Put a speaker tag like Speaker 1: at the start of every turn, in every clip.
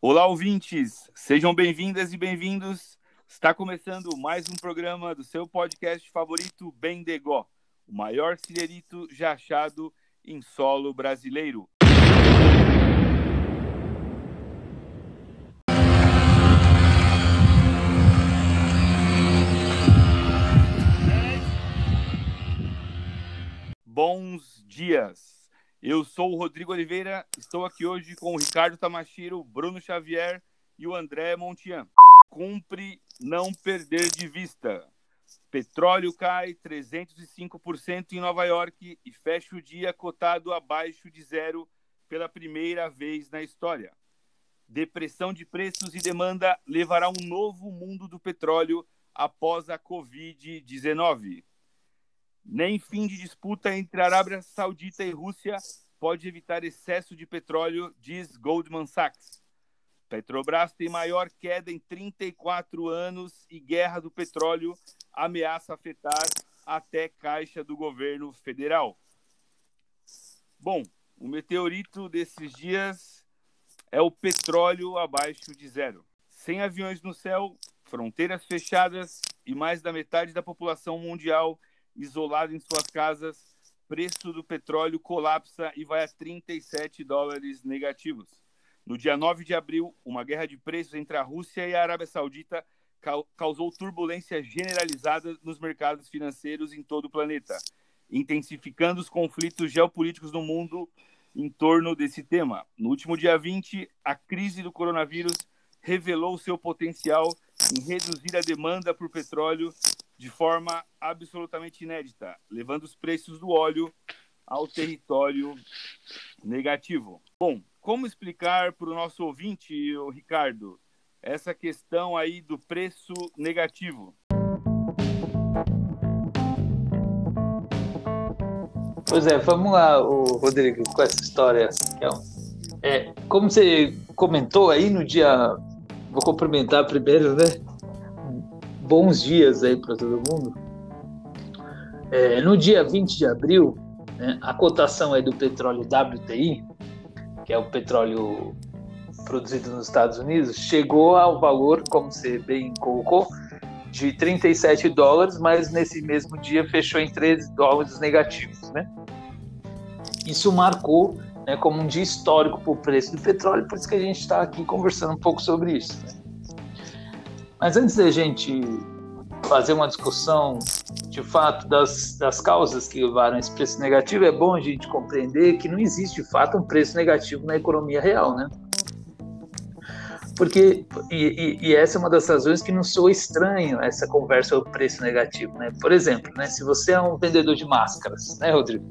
Speaker 1: Olá, ouvintes! Sejam bem-vindas e bem-vindos. Está começando mais um programa do seu podcast favorito, Bem Degó, o maior cilherito já achado em solo brasileiro. Bons dias! Eu sou o Rodrigo Oliveira, estou aqui hoje com o Ricardo Tamashiro, Bruno Xavier e o André Montian. Cumpre não perder de vista. Petróleo cai 305% em Nova York e fecha o dia cotado abaixo de zero pela primeira vez na história. Depressão de preços e demanda levará um novo mundo do petróleo após a Covid-19. Nem fim de disputa entre Arábia Saudita e Rússia pode evitar excesso de petróleo, diz Goldman Sachs. Petrobras tem maior queda em 34 anos e guerra do petróleo ameaça afetar até caixa do governo federal. Bom, o meteorito desses dias é o petróleo abaixo de zero. Sem aviões no céu, fronteiras fechadas e mais da metade da população mundial isolado em suas casas, preço do petróleo colapsa e vai a 37 dólares negativos. No dia 9 de abril, uma guerra de preços entre a Rússia e a Arábia Saudita causou turbulência generalizada nos mercados financeiros em todo o planeta, intensificando os conflitos geopolíticos no mundo em torno desse tema. No último dia 20, a crise do coronavírus revelou seu potencial em reduzir a demanda por petróleo de forma absolutamente inédita, levando os preços do óleo ao território negativo. Bom, como explicar para o nosso ouvinte, o Ricardo, essa questão aí do preço negativo?
Speaker 2: Pois é, vamos lá, Rodrigo, com essa história. É, como você comentou aí no dia, vou cumprimentar primeiro, né? Bons dias aí para todo mundo. É, no dia 20 de abril, né, a cotação aí do petróleo WTI, que é o petróleo produzido nos Estados Unidos, chegou ao valor, como você bem colocou, de 37 dólares, mas nesse mesmo dia fechou em 13 dólares negativos, né? Isso marcou né, como um dia histórico para o preço do petróleo, por isso que a gente está aqui conversando um pouco sobre isso. Né? Mas antes da gente fazer uma discussão de fato das, das causas que levaram a esse preço negativo, é bom a gente compreender que não existe de fato um preço negativo na economia real, né? Porque, e, e, e essa é uma das razões que não sou estranho essa conversa sobre preço negativo, né? Por exemplo, né, se você é um vendedor de máscaras, né, Rodrigo?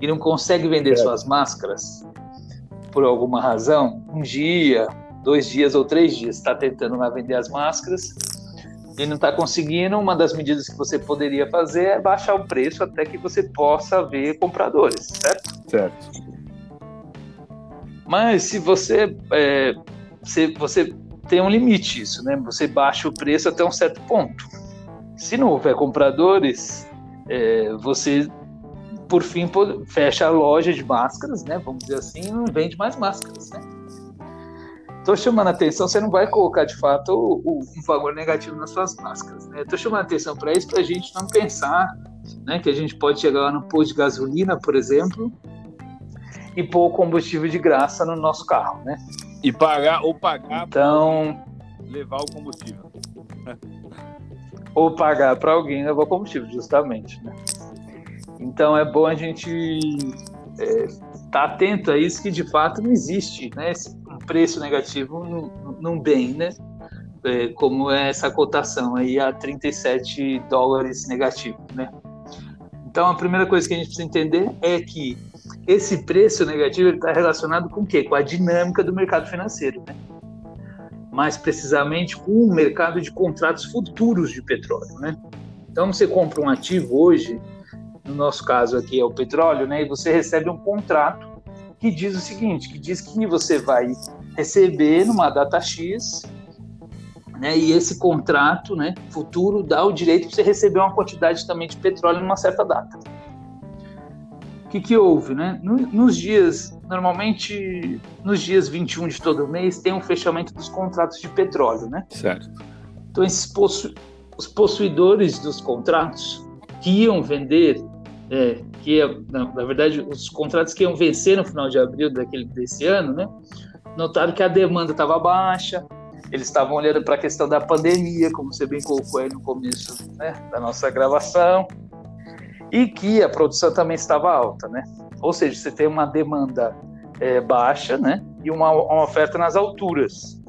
Speaker 2: E não consegue vender é. suas máscaras por alguma razão, um dia, dois dias ou três dias está tentando lá vender as máscaras e não está conseguindo, uma das medidas que você poderia fazer é baixar o preço até que você possa ver compradores, certo?
Speaker 1: Certo.
Speaker 2: Mas se você, é, se você tem um limite isso, né? Você baixa o preço até um certo ponto. Se não houver compradores, é, você por fim fecha a loja de máscaras, né? Vamos dizer assim, e não vende mais máscaras, né? Estou chamando a atenção, você não vai colocar de fato o, o, um valor negativo nas suas máscaras. Né? Estou chamando a atenção para isso para a gente não pensar né, que a gente pode chegar lá no posto de gasolina, por exemplo, e pôr o combustível de graça no nosso carro, né?
Speaker 1: E pagar ou pagar
Speaker 2: então
Speaker 1: levar o combustível.
Speaker 2: ou pagar para alguém levar o combustível, justamente, né? Então é bom a gente estar é, tá atento a isso que de fato não existe, né? Esse preço negativo num, bem, né? É, como é essa cotação aí a 37 dólares negativo, né? Então a primeira coisa que a gente precisa entender é que esse preço negativo está relacionado com o quê? Com a dinâmica do mercado financeiro, né? Mais precisamente com o mercado de contratos futuros de petróleo, né? Então você compra um ativo hoje, no nosso caso aqui é o petróleo, né? E você recebe um contrato que diz o seguinte, que diz que você vai receber numa data X, né, e esse contrato, né, futuro dá o direito de você receber uma quantidade também de petróleo numa certa data. que, que houve, né? Nos dias, normalmente, nos dias 21 de todo mês, tem um fechamento dos contratos de petróleo, né?
Speaker 1: Certo.
Speaker 2: Então, esses possu os possuidores dos contratos que iam vender, é, que na, na, verdade, os contratos que iam vencer no final de abril daquele, desse ano, né? Notaram que a demanda estava baixa, eles estavam olhando para a questão da pandemia, como você bem colocou aí no começo né, da nossa gravação, e que a produção também estava alta, né? Ou seja, você tem uma demanda é, baixa, né? E uma, uma, oferta nas alturas,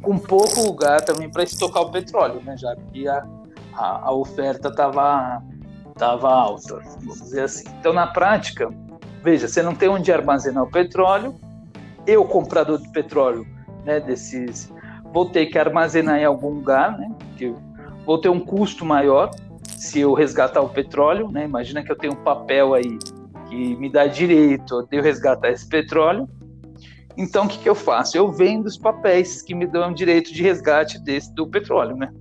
Speaker 2: com pouco lugar também para estocar o petróleo, né? Já que a, a, a oferta estava tava alta, vamos dizer assim. Então, na prática, veja, você não tem onde armazenar o petróleo. Eu, comprador de petróleo, né? Desses, vou ter que armazenar em algum lugar, né? Que vou ter um custo maior se eu resgatar o petróleo, né? Imagina que eu tenho um papel aí que me dá direito de eu resgatar esse petróleo. Então, o que, que eu faço? Eu vendo os papéis que me dão direito de resgate desse do petróleo, né?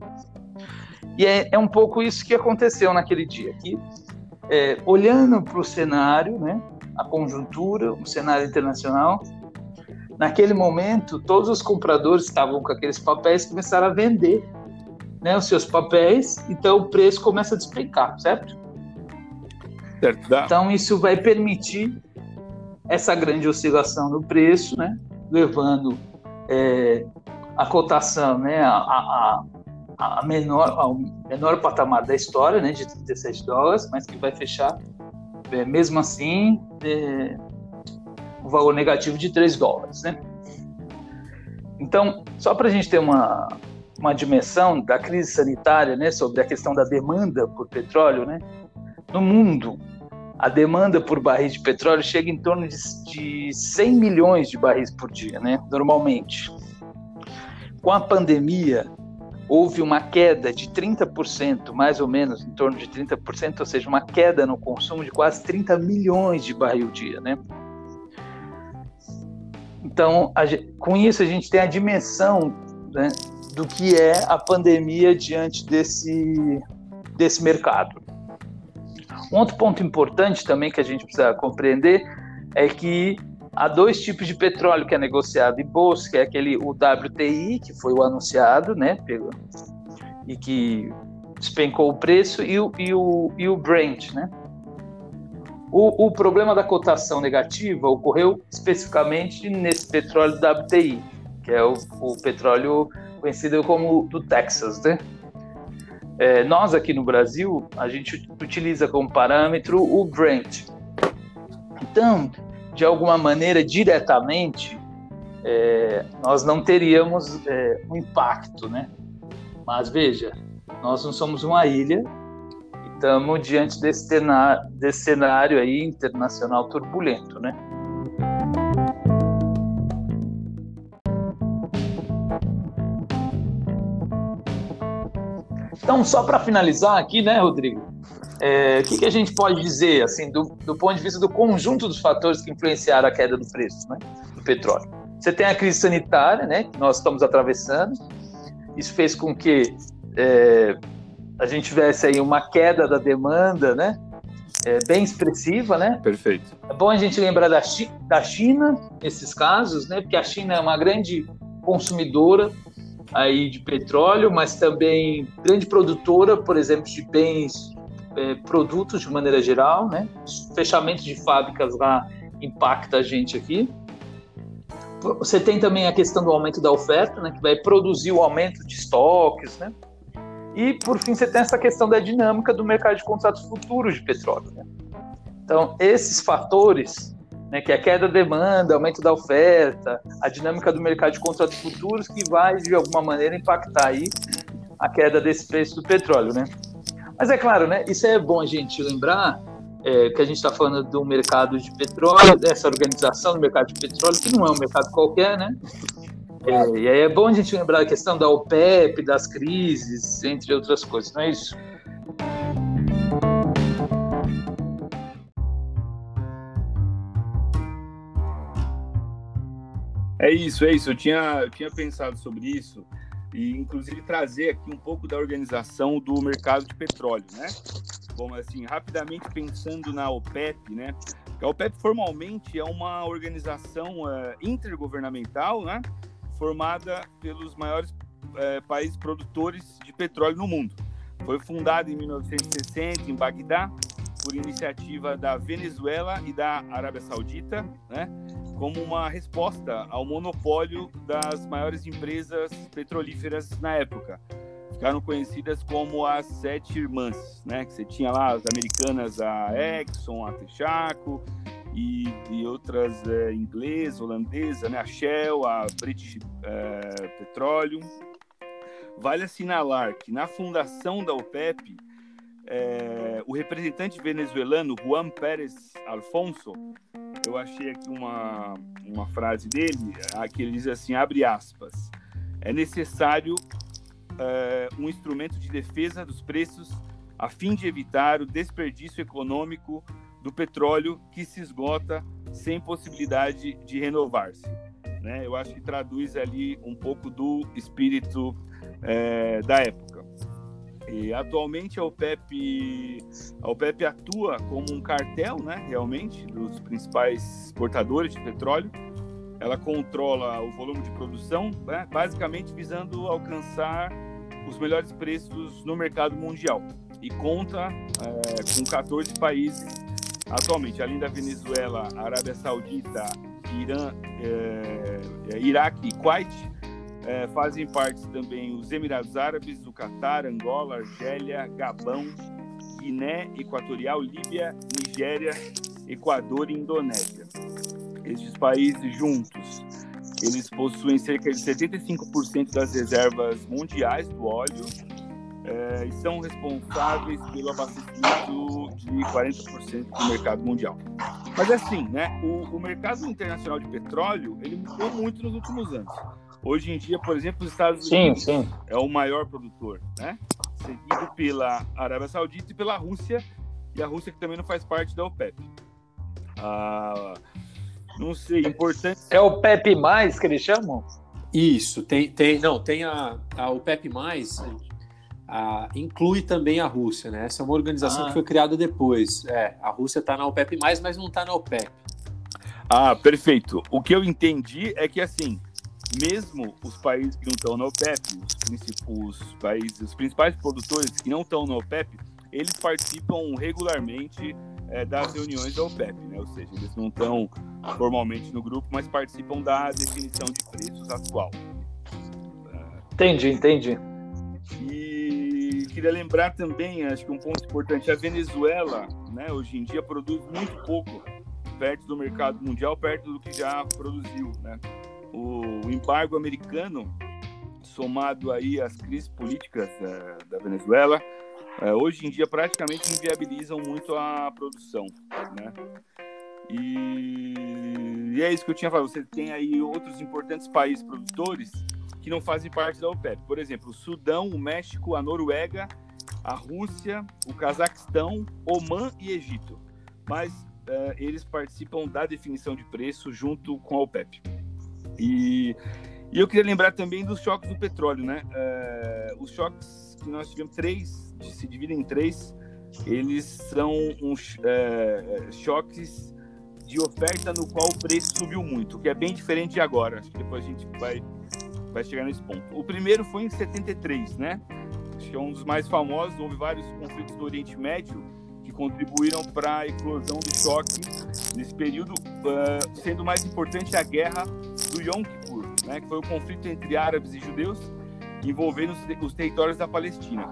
Speaker 2: E é, é um pouco isso que aconteceu naquele dia. Que, é, olhando para o cenário, né? A conjuntura, o cenário internacional, naquele momento, todos os compradores estavam com aqueles papéis e começaram a vender né, os seus papéis, então o preço começa a despencar, certo?
Speaker 1: Certo. Dá.
Speaker 2: Então isso vai permitir essa grande oscilação no preço, né, levando é, a cotação, né, a, a, a menor, ao menor patamar da história, né, de 37 dólares, mas que vai fechar, é, mesmo assim, é, um valor negativo de 3 dólares, né? Então, só para a gente ter uma, uma dimensão da crise sanitária, né, sobre a questão da demanda por petróleo, né? No mundo, a demanda por barris de petróleo chega em torno de, de 100 milhões de barris por dia, né, normalmente. Com a pandemia, houve uma queda de 30%, mais ou menos, em torno de 30%, ou seja, uma queda no consumo de quase 30 milhões de barril dia, né? Então, com isso, a gente tem a dimensão né, do que é a pandemia diante desse, desse mercado. Um outro ponto importante também que a gente precisa compreender é que há dois tipos de petróleo que é negociado em bolsa, que é aquele o WTI, que foi o anunciado, né, pelo, e que despencou o preço, e o, e o, e o Brent, né. O, o problema da cotação negativa ocorreu especificamente nesse petróleo WTI, que é o, o petróleo conhecido como do Texas, né? É, nós aqui no Brasil, a gente utiliza como parâmetro o Brent. Então, de alguma maneira, diretamente, é, nós não teríamos é, um impacto, né? Mas veja, nós não somos uma ilha estamos diante desse cenário, desse cenário aí internacional turbulento, né? Então, só para finalizar aqui, né, Rodrigo? É, o que, que, a gente pode dizer, assim, do, do, ponto de vista do conjunto dos fatores que influenciaram a queda do preço né, do petróleo? Você tem a crise sanitária, né, que nós estamos atravessando. Isso fez com que é, a gente tivesse aí uma queda da demanda, né, é, bem expressiva, né?
Speaker 1: Perfeito.
Speaker 2: É bom a gente lembrar da, da China, nesses casos, né, porque a China é uma grande consumidora aí de petróleo, mas também grande produtora, por exemplo, de bens, é, produtos de maneira geral, né? Fechamento de fábricas lá impacta a gente aqui. Você tem também a questão do aumento da oferta, né? Que vai produzir o aumento de estoques, né? E por fim você tem essa questão da dinâmica do mercado de contratos futuros de petróleo. Né? Então esses fatores né, que é a queda da demanda, aumento da oferta, a dinâmica do mercado de contratos futuros que vai, de alguma maneira, impactar aí a queda desse preço do petróleo, né? Mas é claro, né, isso é bom a gente lembrar é, que a gente está falando do mercado de petróleo, dessa organização do mercado de petróleo, que não é um mercado qualquer, né? É, e aí é bom a gente lembrar a questão da OPEP, das crises, entre outras coisas, não é isso?
Speaker 1: É isso, é isso. Eu tinha, eu tinha pensado sobre isso e, inclusive, trazer aqui um pouco da organização do mercado de petróleo, né? bom, assim, rapidamente pensando na OPEP, né? A OPEP formalmente é uma organização uh, intergovernamental, né? Formada pelos maiores uh, países produtores de petróleo no mundo. Foi fundada em 1960 em Bagdá por iniciativa da Venezuela e da Arábia Saudita, né? Como uma resposta ao monopólio das maiores empresas petrolíferas na época, ficaram conhecidas como as Sete Irmãs, né? Que você tinha lá as americanas, a Exxon, a Texaco e, e outras é, inglesa, holandesa, né? A Shell, a British é, Petroleum. Vale assinalar que na fundação da OPEP, é, o representante venezuelano Juan Pérez Alfonso, eu achei aqui uma, uma frase dele, que ele diz assim, abre aspas, é necessário uh, um instrumento de defesa dos preços a fim de evitar o desperdício econômico do petróleo que se esgota sem possibilidade de renovar-se. Né? Eu acho que traduz ali um pouco do espírito é, da época. E atualmente a OPEP, a OPEP atua como um cartel, né, realmente, dos principais exportadores de petróleo. Ela controla o volume de produção, né, basicamente visando alcançar os melhores preços no mercado mundial e conta é, com 14 países atualmente, além da Venezuela, Arábia Saudita, Irã, é, Iraque e Kuwait, é, fazem parte também os Emirados Árabes, o Catar, Angola, Argélia, Gabão, Guiné Equatorial, Líbia, Nigéria, Equador e Indonésia. Estes países juntos eles possuem cerca de 75% das reservas mundiais do óleo é, e são responsáveis pelo abastecimento de 40% do mercado mundial. Mas assim, né, o, o, mercado internacional de petróleo ele mudou muito nos últimos anos. Hoje em dia, por exemplo, os Estados Unidos sim, sim. é o maior produtor, né? Seguido pela Arábia Saudita e pela Rússia, e a Rússia que também não faz parte da OPEP. Ah, não sei, importante.
Speaker 2: É o PEP mais que eles chamam?
Speaker 3: Isso, tem, tem, não, tem a, a o PEP mais a, inclui também a Rússia, né? Essa é uma organização ah. que foi criada depois. É, a Rússia está na OPEP mais, mas não está na OPEP.
Speaker 1: Ah, perfeito. O que eu entendi é que assim, mesmo os países que não estão na OPEP, os, os países, os principais produtores que não estão na OPEP, eles participam regularmente é, das reuniões da OPEP, né? Ou seja, eles não estão formalmente no grupo, mas participam da definição de preços atual.
Speaker 2: Entendi, entendi.
Speaker 1: E queria lembrar também, acho que um ponto importante, a Venezuela, né, hoje em dia produz muito pouco perto do mercado mundial, perto do que já produziu, né? O embargo americano, somado aí às crises políticas da, da Venezuela, é, hoje em dia praticamente inviabilizam muito a produção, né? E, e, é isso que eu tinha falado. Você tem aí outros importantes países produtores que não fazem parte da OPEP. Por exemplo, o Sudão, o México, a Noruega, a Rússia, o Cazaquistão, Omã e Egito. Mas uh, eles participam da definição de preço junto com a OPEP. E, e eu queria lembrar também dos choques do petróleo, né? Uh, os choques que nós tivemos, três, se dividem em três, eles são uns uh, choques de oferta no qual o preço subiu muito, que é bem diferente de agora. Acho que depois a gente vai, vai chegar nesse ponto. O primeiro foi em 73, né? Acho que é um dos mais famosos. Houve vários conflitos do Oriente Médio que contribuíram para a eclosão do choque nesse período, uh, sendo mais importante a guerra do Yom Kippur, né? que foi o conflito entre árabes e judeus envolvendo os, os territórios da Palestina.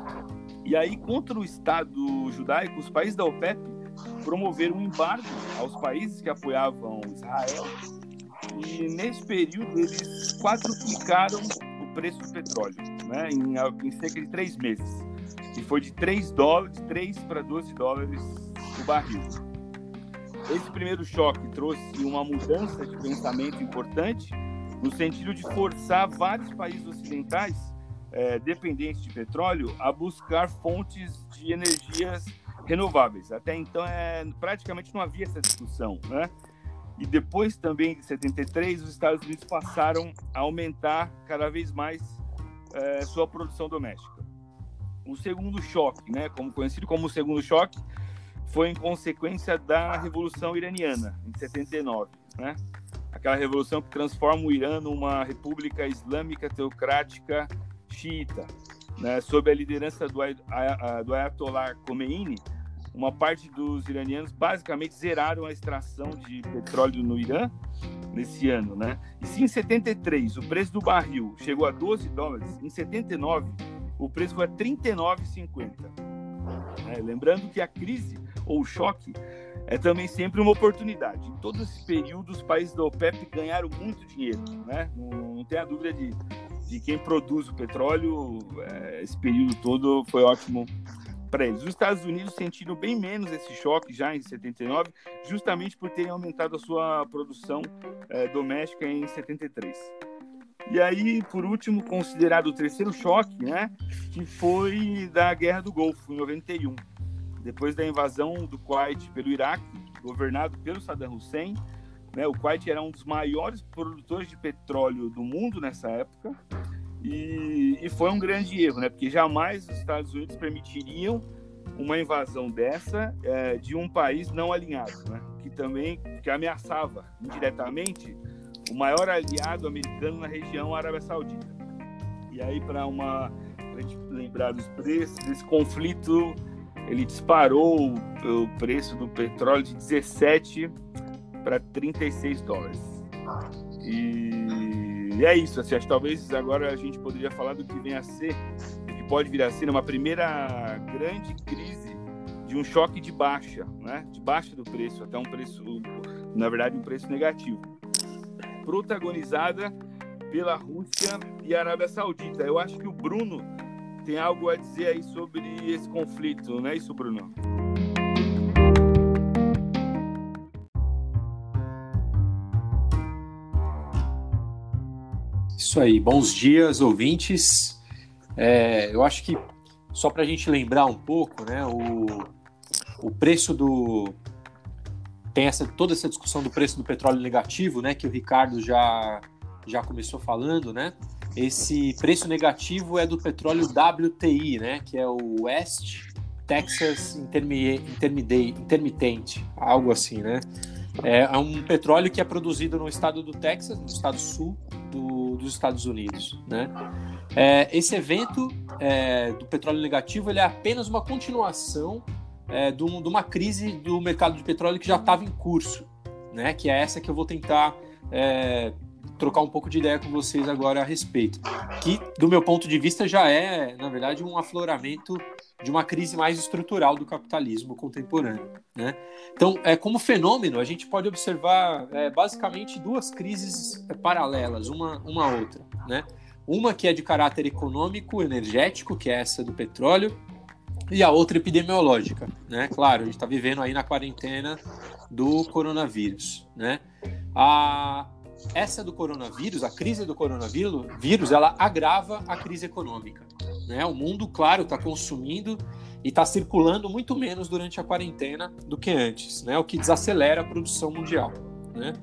Speaker 1: E aí, contra o Estado judaico, os países da OPEP promover um embargo aos países que apoiavam Israel. E nesse período eles quadruplicaram o preço do petróleo, né, em, em cerca de três meses. E foi de 3 dólares, 3 para 12 dólares o barril. Esse primeiro choque trouxe uma mudança de pensamento importante, no sentido de forçar vários países ocidentais é, dependentes de petróleo a buscar fontes de energias renováveis. Até então, é, praticamente não havia essa discussão, né? E depois também de 73, os Estados Unidos passaram a aumentar cada vez mais é, sua produção doméstica. o segundo choque, né, como conhecido como o segundo choque, foi em consequência da Revolução Iraniana, em 79, né? Aquela revolução que transforma o Irã numa república islâmica teocrática xiita, né? Sob a liderança do, do Ayatollah Khomeini, uma parte dos iranianos basicamente zeraram a extração de petróleo no Irã nesse ano, né? E se em 73 o preço do barril chegou a 12 dólares, em 79 o preço foi a 39,50. É, lembrando que a crise ou choque é também sempre uma oportunidade. Em todo esse período, os países da OPEP ganharam muito dinheiro, né? Não, não tem a dúvida de, de quem produz o petróleo, é, esse período todo foi ótimo para eles. Os Estados Unidos sentiram bem menos esse choque já em 79, justamente por terem aumentado a sua produção é, doméstica em 73. E aí, por último, considerado o terceiro choque, né, que foi da Guerra do Golfo, em 91. Depois da invasão do Kuwait pelo Iraque, governado pelo Saddam Hussein, né, o Kuwait era um dos maiores produtores de petróleo do mundo nessa época, e, e foi um grande erro, né, porque jamais os Estados Unidos permitiriam uma invasão dessa é, de um país não alinhado, né, que também que ameaçava indiretamente o maior aliado americano na região Arábia Saudita. E aí, para uma pra gente lembrar dos preços, desse conflito, ele disparou o, preço do petróleo de 17 para 36 dólares. E, e é isso, assim, acho talvez agora a gente poderia falar do que vem a ser, do que pode vir a ser uma primeira grande crise de um choque de baixa, né? De baixa do preço, até um preço, na verdade, um preço negativo protagonizada pela Rússia e Arábia Saudita. Eu acho que o Bruno tem algo a dizer aí sobre esse conflito, não é isso, Bruno?
Speaker 3: Isso aí, bons dias, ouvintes. É, eu acho que só para a gente lembrar um pouco, né, o, o preço do, tem essa, toda essa discussão do preço do petróleo negativo, né, que o Ricardo já, já começou falando, né? Esse preço negativo é do petróleo WTI, né, que é o West Texas Intermitente, algo assim, né? É um petróleo que é produzido no estado do Texas, no estado sul do, dos Estados Unidos, né? É, esse evento é, do petróleo negativo ele é apenas uma continuação é, de, um, de, uma crise do mercado de petróleo que já estava em curso, né? Que é essa que eu vou tentar é, trocar um pouco de ideia com vocês agora a respeito. Que, do meu ponto de vista, já é, na verdade, um afloramento de uma crise mais estrutural do capitalismo contemporâneo. Né? Então, é, como fenômeno, a gente pode observar é, basicamente duas crises paralelas, uma, uma outra. Né? Uma que é de caráter econômico, energético, que é essa do petróleo, e a outra epidemiológica, né? Claro, a gente está vivendo aí na quarentena do coronavírus, né? A, essa do coronavírus, a crise do coronavírus, vírus, ela agrava a crise econômica, né? O mundo, claro, está consumindo e está circulando muito menos durante a quarentena do que antes, né? O que desacelera a produção mundial, né?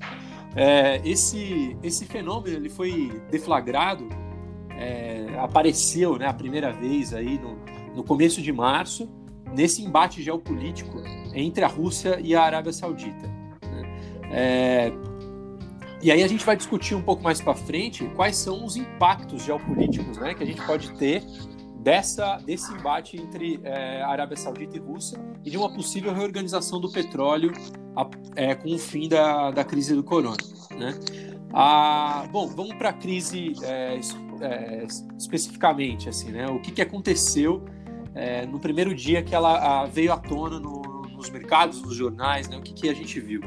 Speaker 3: É, esse, esse fenômeno ele foi deflagrado, é, apareceu né, a primeira vez aí no, no começo de março, nesse embate geopolítico entre a Rússia e a Arábia Saudita. Né? É, e aí a gente vai discutir um pouco mais para frente quais são os impactos geopolíticos né, que a gente pode ter dessa, desse embate entre é, Arábia Saudita e Rússia e de uma possível reorganização do petróleo a, é, com o fim da, da crise do corona. Né? Ah, bom, vamos para a crise é, é, especificamente, assim, né? O que, que aconteceu é, no primeiro dia que ela a, veio à tona no, nos mercados, nos jornais, né, o que, que a gente viu?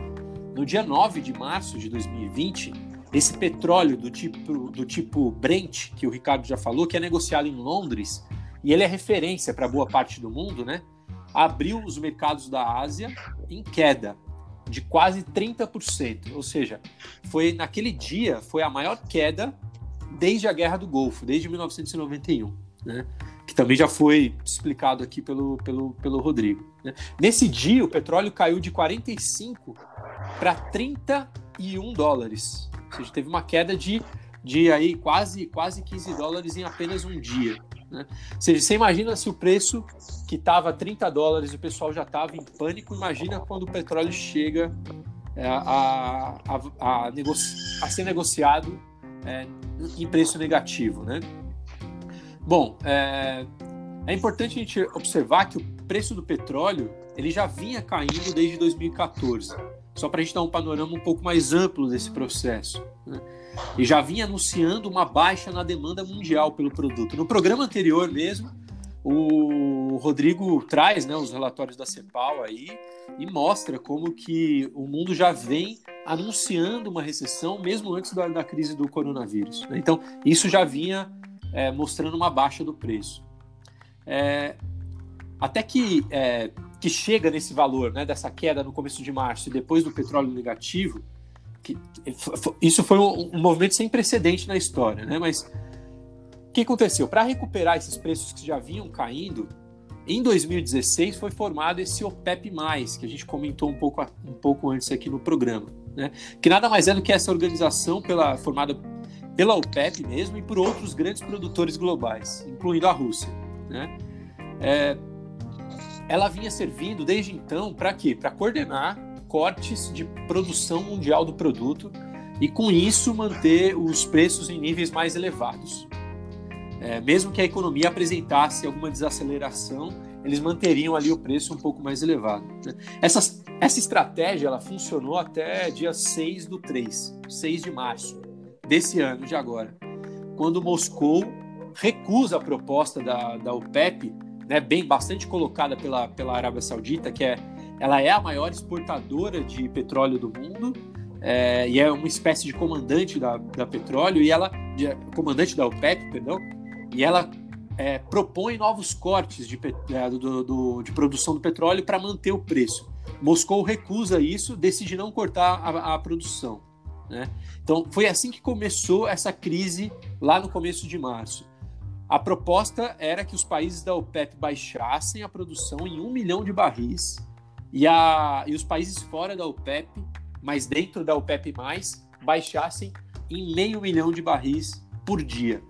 Speaker 3: No dia 9 de março de 2020, esse petróleo do tipo, do tipo Brent, que o Ricardo já falou, que é negociado em Londres, e ele é referência para boa parte do mundo, né? Abriu os mercados da Ásia em queda de quase 30%. Ou seja, foi naquele dia foi a maior queda desde a Guerra do Golfo, desde 1991. Né? que também já foi explicado aqui pelo, pelo, pelo Rodrigo. Nesse dia, o petróleo caiu de 45 para 31 dólares. Ou seja, teve uma queda de, de aí quase, quase 15 dólares em apenas um dia. Né? Você, você imagina se o preço que estava 30 dólares o pessoal já estava em pânico, imagina quando o petróleo chega é, a, a, a, a, ser negociado é, em preço negativo. Né? Bom, é, é importante a gente observar que o preço do petróleo ele já vinha caindo desde 2014. Só para a gente dar um panorama um pouco mais amplo desse processo. Né? E já vinha anunciando uma baixa na demanda mundial pelo produto. No programa anterior mesmo, o Rodrigo traz né, os relatórios da CEPAL aí e mostra como que o mundo já vem anunciando uma recessão mesmo antes da, da crise do coronavírus. Né? Então, isso já vinha é, mostrando uma baixa do preço. É, até que, é, que chega nesse valor, né, dessa queda no começo de março e depois do petróleo negativo, que, isso foi um, um movimento sem precedente na história, né? Mas o que aconteceu? Para recuperar esses preços que já vinham caindo, em 2016 foi formado esse OPEP+, que a gente comentou um pouco, um pouco antes aqui no programa, né? que nada mais é do que essa organização pela, formada pela OPEP mesmo e por outros grandes produtores globais, incluindo a Rússia. Né? É, ela vinha servindo desde então para quê? Para coordenar cortes de produção mundial do produto e com isso manter os preços em níveis mais elevados. É, mesmo que a economia apresentasse alguma desaceleração, eles manteriam ali o preço um pouco mais elevado. Né? Essa, essa estratégia ela funcionou até dia 6 do 3, 6 de março desse ano de agora, quando Moscou recusa a proposta da, da OPEP né, bem bastante colocada pela, pela Arábia Saudita, que é ela é a maior exportadora de petróleo do mundo é, e é uma espécie de comandante da, da petróleo e ela de, comandante da OPEP, perdão, e ela é, propõe novos cortes de, é, do, do, de produção do petróleo para manter o preço. Moscou recusa isso, decide não cortar a, a produção. Né? Então, foi assim que começou essa crise lá no começo de março. A proposta era que os países da OPEP baixassem a produção em um milhão de barris e, a, e os países fora da OPEP, mas dentro da OPEP+, baixassem em meio milhão de barris por dia.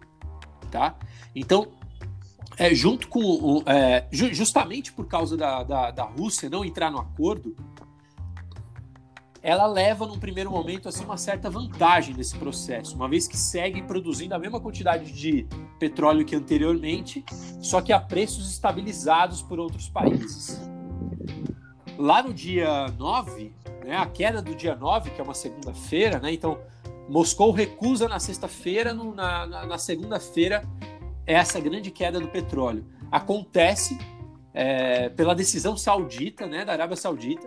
Speaker 3: Tá? Então, é, junto com é, justamente por causa da, da, da Rússia não entrar no acordo, ela leva num primeiro momento assim uma certa vantagem nesse processo, uma vez que segue produzindo a mesma quantidade de petróleo que anteriormente, só que a preços estabilizados por outros países. Lá no dia 9, né, a queda do dia 9, que é uma segunda-feira, né, então Moscou recusa na sexta-feira, na, na, na segunda-feira, essa grande queda do petróleo. Acontece é, pela decisão saudita, né, da Arábia Saudita,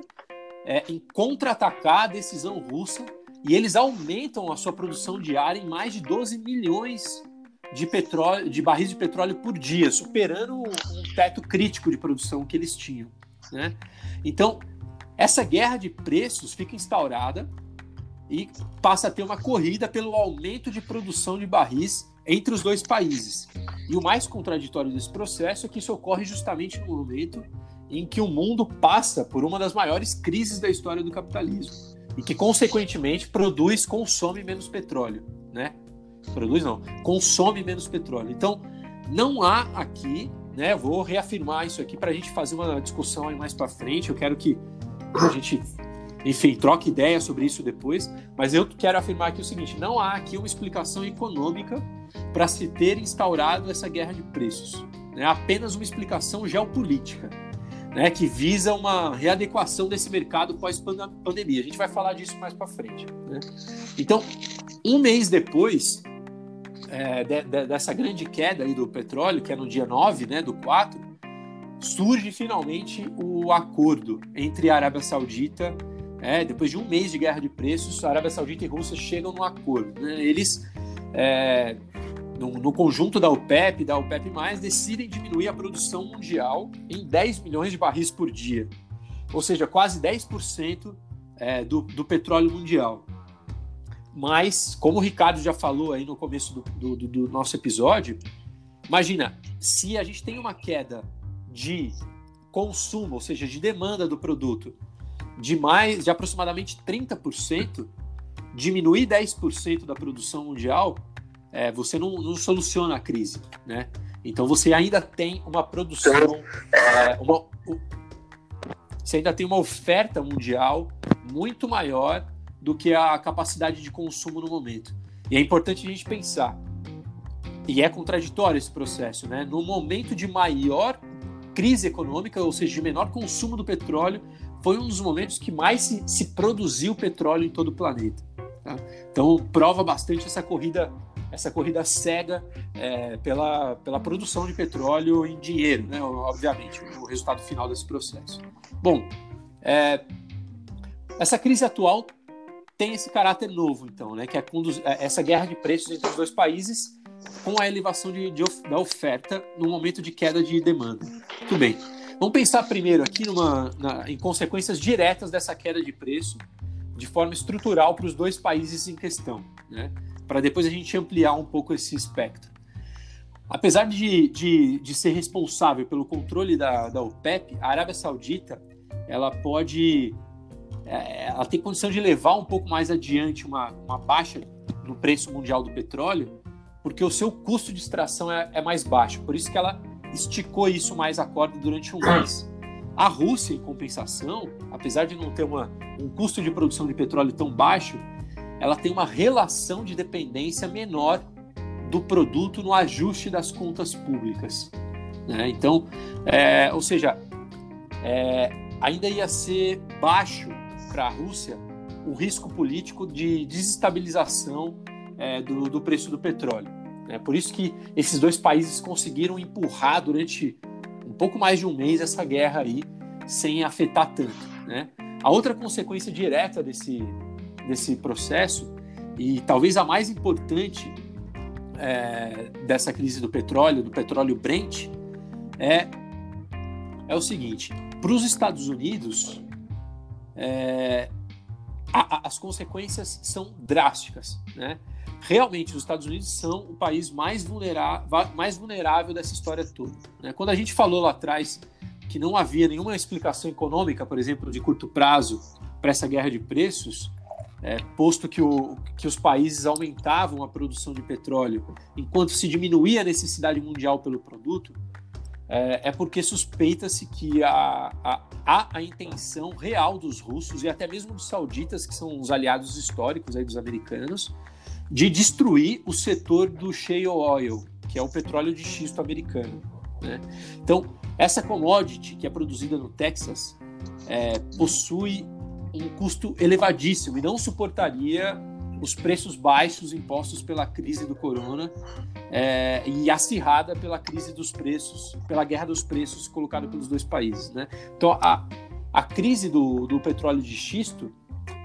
Speaker 3: é, em contra-atacar a decisão russa e eles aumentam a sua produção diária em mais de 12 milhões de petróleo, de barris de petróleo por dia, superando um teto crítico de produção que eles tinham. Né? Então, essa guerra de preços fica instaurada e passa a ter uma corrida pelo aumento de produção de barris entre os dois países. E o mais contraditório desse processo é que isso ocorre justamente no momento em que o mundo passa por uma das maiores crises da história do capitalismo e que, consequentemente, produz, consome menos petróleo, né? Produz não, consome menos petróleo. Então, não há aqui, né? Vou reafirmar isso aqui para a gente fazer uma discussão aí mais para frente. Eu quero que a gente, enfim, troque ideia sobre isso depois. Mas eu quero afirmar aqui o seguinte: não há aqui uma explicação econômica para se ter instaurado essa guerra de preços. É apenas uma explicação geopolítica né, que visa uma readequação desse mercado pós-pandemia. A gente vai falar disso mais para frente. Né? Então, um mês depois é, de, de, dessa grande queda aí do petróleo, que é no dia 9 né, do 4, surge finalmente o acordo entre a Arábia Saudita. É, depois de um mês de guerra de preços, a Arábia Saudita e Rússia chegam no acordo. Né? Eles é, no, no, conjunto da OPEP, da OPEP+, decidem diminuir a produção mundial em 10 milhões de barris por dia, ou seja, quase 10% é, do, do petróleo mundial. Mas, como o Ricardo já falou aí no começo do, do, do nosso episódio, imagina, se a gente tem uma queda de consumo, ou seja, de demanda do produto, de mais de aproximadamente 30%, diminuir 10% da produção mundial, é, você não, não, soluciona a crise, né? Então você ainda tem uma produção, é, uma, você ainda tem uma oferta mundial muito maior do que a capacidade de consumo no momento. E é importante a gente pensar. E é contraditório esse processo, né? No momento de maior crise econômica, ou seja, de menor consumo do petróleo, foi um dos momentos que mais se, se produziu petróleo em todo o planeta. Tá? Então prova bastante essa corrida, essa corrida cega é, pela, pela produção de petróleo em dinheiro, né? Obviamente, o resultado final desse processo. Bom, é, essa crise atual tem esse caráter novo, então, né? Que é, é essa guerra de preços entre os dois países com a elevação de, de, da oferta no momento de queda de demanda. Tudo bem. Vamos pensar primeiro aqui numa, na, em consequências diretas dessa queda de preço de forma estrutural para os dois países em questão, né? Para depois a gente ampliar um pouco esse espectro. Apesar de, de, de ser responsável pelo controle da, da OPEP, a Arábia Saudita ela pode é, ela tem condição de levar um pouco mais adiante uma, uma baixa no preço mundial do petróleo, porque o seu custo de extração é, é mais baixo. Por isso que ela esticou isso mais a corda durante um mês. A Rússia, em compensação, apesar de não ter uma, um custo de produção de petróleo tão baixo, ela tem uma relação de dependência menor do produto no ajuste das contas públicas. Né? Então, é, ou seja, é, ainda ia ser baixo para a Rússia o risco político de desestabilização é, do, do, preço do petróleo. É por isso que esses dois países conseguiram empurrar durante um pouco mais de um mês essa guerra aí sem afetar tanto. Né? A outra consequência direta desse, desse processo, e talvez a mais importante é, dessa crise do petróleo, do petróleo Brent, é, é o seguinte: para os Estados Unidos, é, a, a, as consequências são drásticas. Né? Realmente, os Estados Unidos são o país mais, vulnerável, mais vulnerável dessa história toda. Né? Quando a gente falou lá atrás que não havia nenhuma explicação econômica, por exemplo, de curto prazo para essa guerra de preços, é, posto que, o, que os países aumentavam a produção de petróleo enquanto se diminuía a necessidade mundial pelo produto, é, é porque suspeita-se que há, há, a intenção real dos russos e até mesmo dos sauditas, que são os aliados históricos aí dos americanos, de destruir o setor do shale oil, que é o petróleo de xisto americano. Né? Então, essa commodity que é produzida no Texas é, possui um custo elevadíssimo e não suportaria os preços baixos impostos pela crise do corona é, e acirrada pela crise dos preços, pela guerra dos preços colocada pelos dois países. Né? Então, a, a crise do, do petróleo de xisto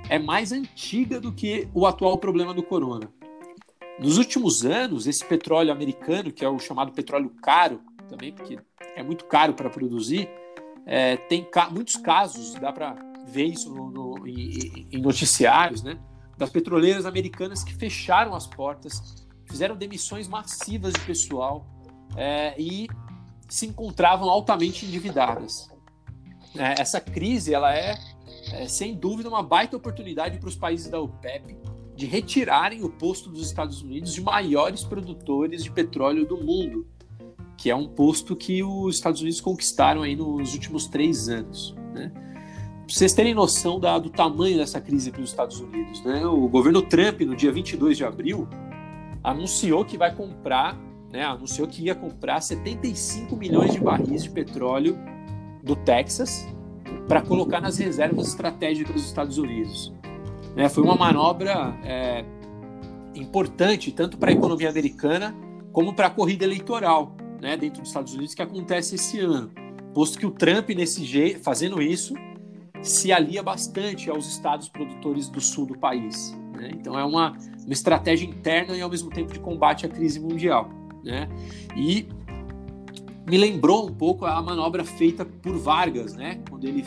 Speaker 3: é mais antiga do que o atual problema do corona. Nos últimos anos, esse petróleo americano, que é o chamado petróleo caro, também, porque é muito caro para produzir, é, tem ca muitos casos, dá para ver isso no, no, em, em, noticiários, né? Das petroleiras americanas que fecharam as portas, fizeram demissões massivas de pessoal é, e se encontravam altamente endividadas. É, essa crise, ela é, é, sem dúvida, uma baita oportunidade para os países da OPEP de retirarem o posto dos Estados Unidos de maiores produtores de petróleo do mundo que é um posto que os Estados Unidos conquistaram aí nos últimos três anos. Né? Vocês terem noção da, do tamanho dessa crise para os Estados Unidos, né? o governo Trump, no dia 22 de abril, anunciou que vai comprar, né, anunciou que ia comprar 75 milhões de barris de petróleo do Texas para colocar nas reservas estratégicas dos Estados Unidos. Né, foi uma manobra é, importante tanto para a economia americana como para a corrida eleitoral né, dentro dos Estados Unidos que acontece esse ano, posto que o Trump, nesse jeito, fazendo isso, se alia bastante aos estados produtores do sul do país. Né? Então é uma, uma estratégia interna e ao mesmo tempo de combate à crise mundial. Né? E me lembrou um pouco a manobra feita por Vargas, né? quando ele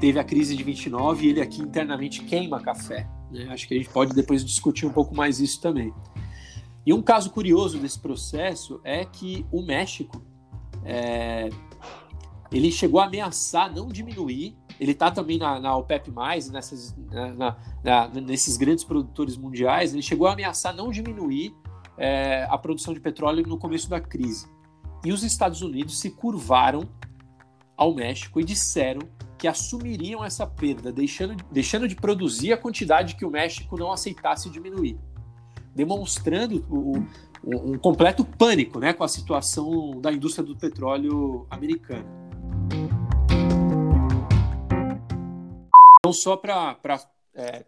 Speaker 3: teve a crise de 29 e ele aqui internamente queima café. Né? Acho que a gente pode depois discutir um pouco mais isso também. E um caso curioso desse processo é que o México é, ele chegou a ameaçar não diminuir. Ele está também na, na OPEP+, nessas, na, na, nesses grandes produtores mundiais, ele chegou a ameaçar não diminuir é, a produção de petróleo no começo da crise. E os Estados Unidos se curvaram ao México e disseram que assumiriam essa perda, deixando, deixando de produzir a quantidade que o México não aceitasse diminuir, demonstrando o, o, um completo pânico né, com a situação da indústria do petróleo americana. Então, só para é,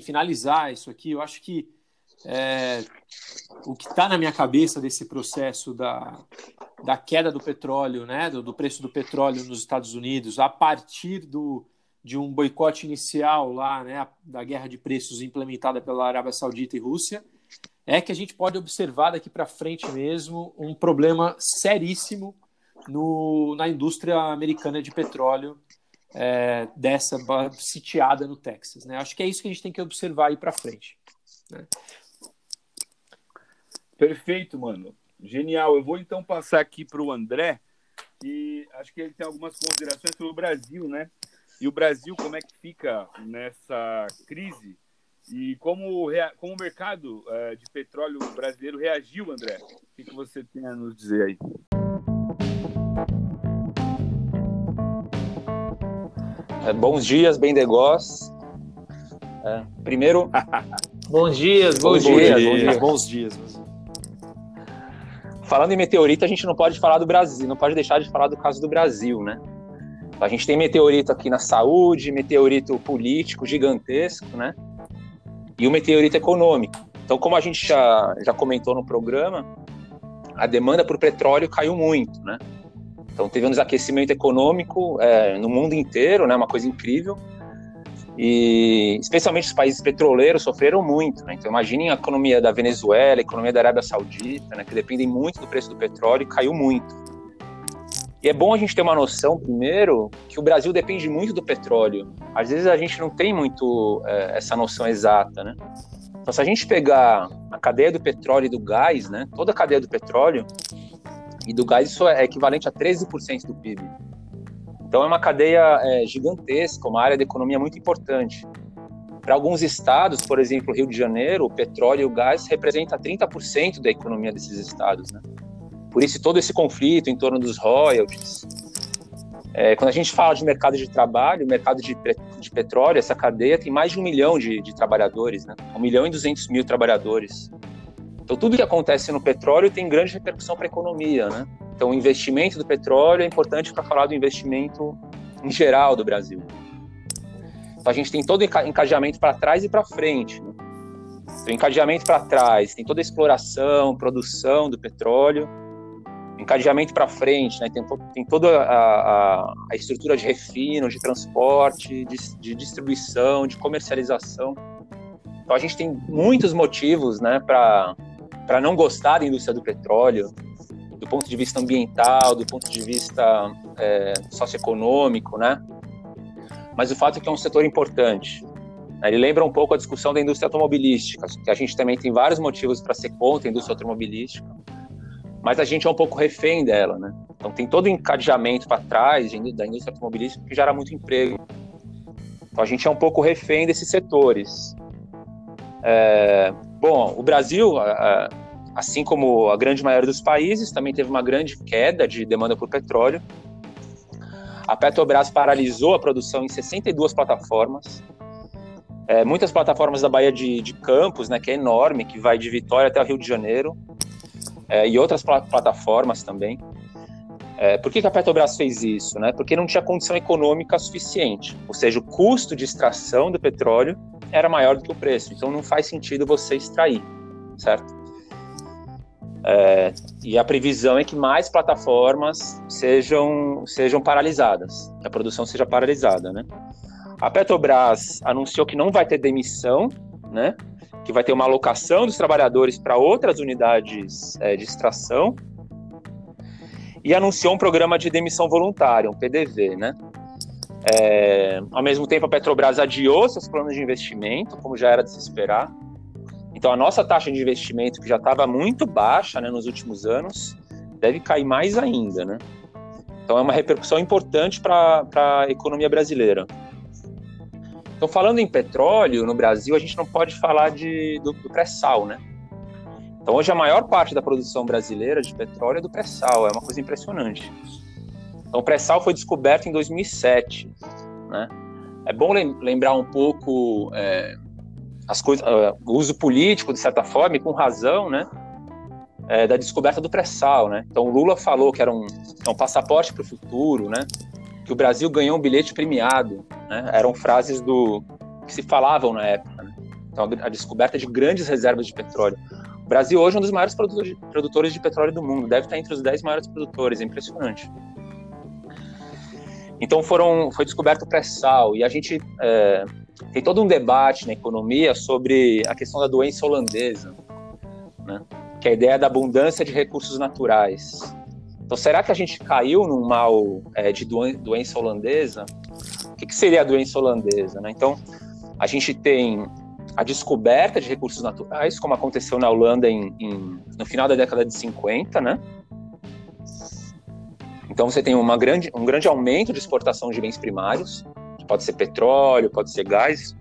Speaker 3: finalizar isso aqui, eu acho que é, o que está na minha cabeça desse processo da, da queda do petróleo, né, do, do, preço do petróleo nos Estados Unidos, a partir do, de um boicote inicial lá, né, da guerra de preços implementada pela Arábia Saudita e Rússia, é que a gente pode observar daqui para frente mesmo um problema seríssimo no, na indústria americana de petróleo é, dessa sitiada no Texas. Né? Acho que é isso que a gente tem que observar aí para frente. Né?
Speaker 1: Perfeito, mano. Genial. Eu vou então passar aqui para o André, e acho que ele tem algumas considerações sobre o Brasil, né? E o Brasil, como é que fica nessa crise? E como, como o mercado uh, de petróleo brasileiro reagiu, André? O que você tem a nos dizer aí?
Speaker 4: É, bons dias, bem negócios. É, primeiro.
Speaker 2: bons dias,
Speaker 4: bons, bons dias, dias, bons dias.
Speaker 3: Bons dias.
Speaker 4: Falando em meteorito, a gente não pode falar do Brasil, não pode deixar de falar do caso do Brasil, né? A gente tem meteorito aqui na saúde, meteorito político gigantesco, né? E o meteorito econômico. Então, como a gente já, já comentou no programa, a demanda por petróleo caiu muito, né? Então, teve um desaquecimento econômico é, no mundo inteiro, né? Uma coisa incrível. E especialmente os países petroleiros sofreram muito. Né? Então, imaginem a economia da Venezuela, a economia da Arábia Saudita, né? que dependem muito do preço do petróleo caiu muito. E é bom a gente ter uma noção, primeiro, que o Brasil depende muito do petróleo. Às vezes a gente não tem muito é, essa noção exata, né? Então, se a gente pegar a cadeia do petróleo e do gás, né? Toda a cadeia do petróleo e do gás, isso é equivalente a 13% do PIB. Então é uma cadeia é, gigantesca, uma área da economia muito importante. Para alguns estados, por exemplo, Rio de Janeiro, o petróleo e o gás representa 30% da economia desses estados. Né? Por isso todo esse conflito em torno dos royalties. É, quando a gente fala de mercado de trabalho, mercado de, de, petróleo, essa cadeia tem mais de um milhão de, de trabalhadores, né? um milhão e duzentos mil trabalhadores. Então tudo que acontece no petróleo tem grande repercussão para a economia, né? Então, o investimento do petróleo é importante para falar do investimento em geral do Brasil. Então, a gente tem todo o encadeamento para trás e para frente. Né? Então, encadeamento para trás tem toda a exploração, produção do petróleo. Encadeamento para frente, né? tem, to tem toda a, a, a, estrutura de refino, de transporte, de, de distribuição, de comercialização. Então, a gente tem muitos motivos né, para não gostar da indústria do petróleo, do ponto de vista ambiental, do ponto de vista é, socioeconômico, né? Mas o fato é que é um setor importante. Né? Ele lembra um pouco a discussão da indústria automobilística, que a gente também tem vários motivos para ser contra a indústria automobilística, mas a gente é um pouco refém dela, né? Então tem todo o encadeamento para trás da indústria automobilística que gera muito emprego. Então a gente é um pouco refém desses setores. É, bom, o Brasil, assim como a grande maioria dos países, também teve uma grande queda de demanda por petróleo. A Petrobras paralisou a produção em 62 plataformas. É, muitas plataformas da Baía de, de, Campos, né, que é enorme, que vai de Vitória até o Rio de Janeiro, é, e outras pl plataformas também. É, por que, que, a Petrobras fez isso? Né? Porque não tinha condição econômica suficiente, ou seja, o custo de extração do petróleo era maior do que o preço, então não faz sentido você extrair, certo? É, e a previsão é que mais plataformas sejam, sejam paralisadas, a produção seja paralisada, né? A Petrobras anunciou que não vai ter demissão, né? Que vai ter uma alocação dos trabalhadores para outras unidades é, de extração e anunciou um programa de demissão voluntária, um PDV, né? É, ao mesmo tempo, a Petrobras adiou seus planos de investimento, como já era de se esperar, então, a nossa taxa de investimento, que já estava muito baixa né, nos últimos anos, deve cair mais ainda. Né? Então, é uma repercussão importante para a economia brasileira. Então, falando em petróleo, no Brasil, a gente não pode falar de, do, do pré-sal. Né? Então, hoje, a maior parte da produção brasileira de petróleo é do pré-sal, é uma coisa impressionante. Então, o pré-sal foi descoberto em 2007. Né? É bom lembrar um pouco é, as coisas, uh, o uso político, de certa forma, e com razão, né? É, da descoberta do pré-sal, né? Então, Lula falou que era um, é um passaporte para o futuro, né? Que o Brasil ganhou um bilhete premiado, né? Eram frases do que se falavam na época. Né? Então, a descoberta de grandes reservas de petróleo. O Brasil hoje é um dos maiores produtores de petróleo do mundo, deve estar entre os 10 maiores produtores, é impressionante. Então foram, foi descoberto o pré-sal e a gente é, tem todo um debate na economia sobre a questão da doença holandesa, né? que é a ideia da abundância de recursos naturais. Então, será que a gente caiu num mal é, de doença holandesa? O que, que, seria a doença holandesa? Né? Então, a gente tem a descoberta de recursos naturais, como aconteceu na Holanda em, em, no final da década de 50, né? Então você tem uma grande, um grande aumento de exportação de bens primários, pode ser petróleo, pode ser gás.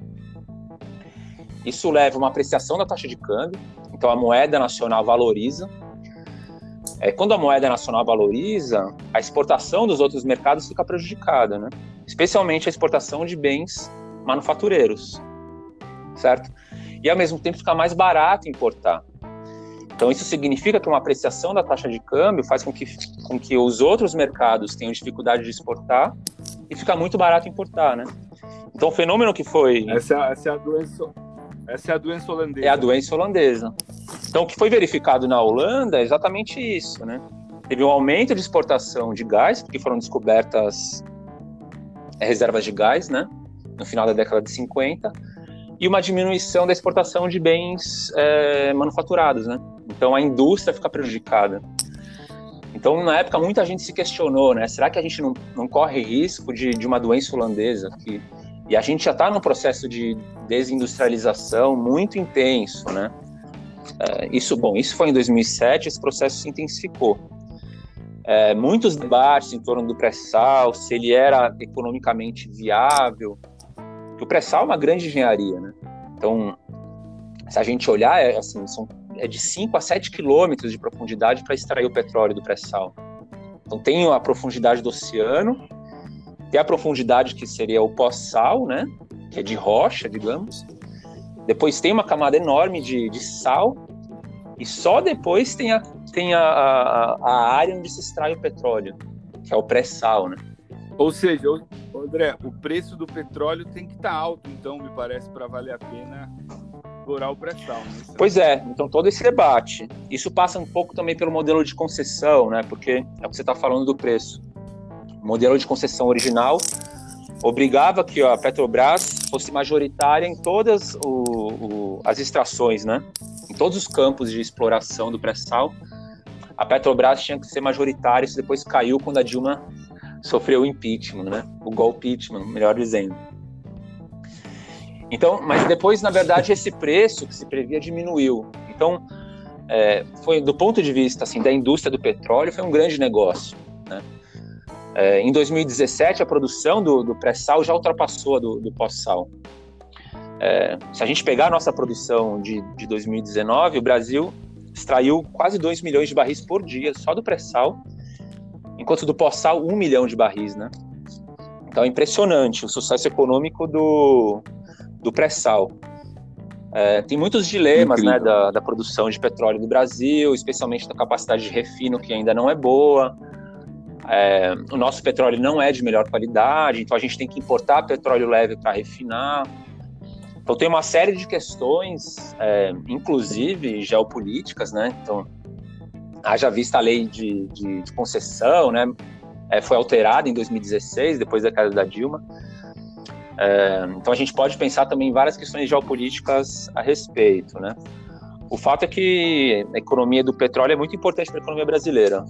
Speaker 4: Isso leva a uma apreciação da taxa de câmbio, então a moeda nacional valoriza. É, quando a moeda nacional valoriza, a exportação dos outros mercados fica prejudicada, né? especialmente a exportação de bens manufatureiros, certo? E ao mesmo tempo fica mais barato importar. Então, isso significa que uma apreciação da taxa de câmbio faz com que, com que os outros mercados tenham dificuldade de exportar e fica muito barato importar, né? Então, o fenômeno que foi.
Speaker 1: Essa, essa, é a doença, essa é a doença holandesa.
Speaker 4: É a doença holandesa. Então, o que foi verificado na Holanda é exatamente isso, né? Teve um aumento de exportação de gás, porque foram descobertas é, reservas de gás, né? No final da década de 50 e uma diminuição da exportação de bens é, manufaturados, né? Então a indústria fica prejudicada. Então na época muita gente se questionou, né? Será que a gente não, não corre risco de, de uma doença holandesa? Que, e a gente já está num processo de desindustrialização muito intenso, né? É, isso, bom, isso foi em 2007, esse processo se intensificou. É, muitos debates em torno do pré-sal, se ele era economicamente viável, o pré-sal é uma grande engenharia, né? Então, se a gente olhar, é, assim, são, é de 5 a 7 quilômetros de profundidade para extrair o petróleo do pré-sal. Então, tem a profundidade do oceano, tem a profundidade que seria o pós-sal, né? Que é de rocha, digamos. Depois tem uma camada enorme de, de sal, e só depois tem, a, tem a, a, a área onde se extrai o petróleo, que é o pré-sal, né?
Speaker 1: Ou seja, André, o preço do petróleo tem que estar tá alto, então, me parece, para valer a pena explorar o pré-sal. Né?
Speaker 4: Pois é, então todo esse debate. Isso passa um pouco também pelo modelo de concessão, né? Porque é o que você está falando do preço. O modelo de concessão original obrigava que a Petrobras fosse majoritária em todas o, o, as extrações, né? Em todos os campos de exploração do pré-sal, a Petrobras tinha que ser majoritária. Isso depois caiu quando a Dilma sofreu o impeachment, né? O golpe melhor dizendo. Então, mas depois, na verdade, esse preço que se previa diminuiu. Então, é, foi do ponto de vista assim da indústria do petróleo, foi um grande negócio. Né? É, em 2017, a produção do, do pré-sal já ultrapassou a do, do pós-sal. É, se a gente pegar a nossa produção de, de 2019, o Brasil extraiu quase 2 milhões de barris por dia só do pré-sal enquanto do pós-sal, um milhão de barris, né? Então é impressionante o sucesso econômico do, do pré-sal. É, tem muitos dilemas né, da, da, produção de petróleo no Brasil, especialmente da capacidade de refino, que ainda não é boa. É, o nosso petróleo não é de melhor qualidade, então a gente tem que importar petróleo leve para refinar. Então tem uma série de questões, é, inclusive geopolíticas, né? Então haja vista a lei de, de, de concessão, né? É, foi alterada em 2016, depois da queda da Dilma. É, então a gente pode pensar também em várias questões geopolíticas a respeito, né? O fato é que a economia do petróleo é muito importante para a economia brasileira.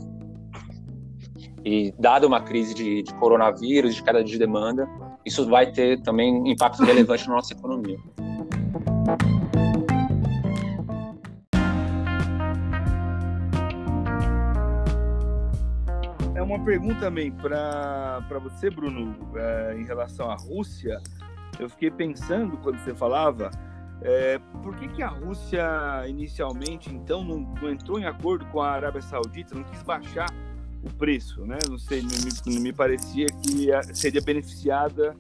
Speaker 4: E dada uma crise de, de coronavírus, de queda de demanda, isso vai ter também impacto relevante na nossa economia.
Speaker 1: Uma pergunta também para você, Bruno, é, em relação à Rússia. Eu fiquei pensando quando você falava É, por que, que a Rússia inicialmente então não, não, entrou em acordo com a Arábia Saudita, não quis baixar o preço, né? Não sei, me, me parecia que seria beneficiada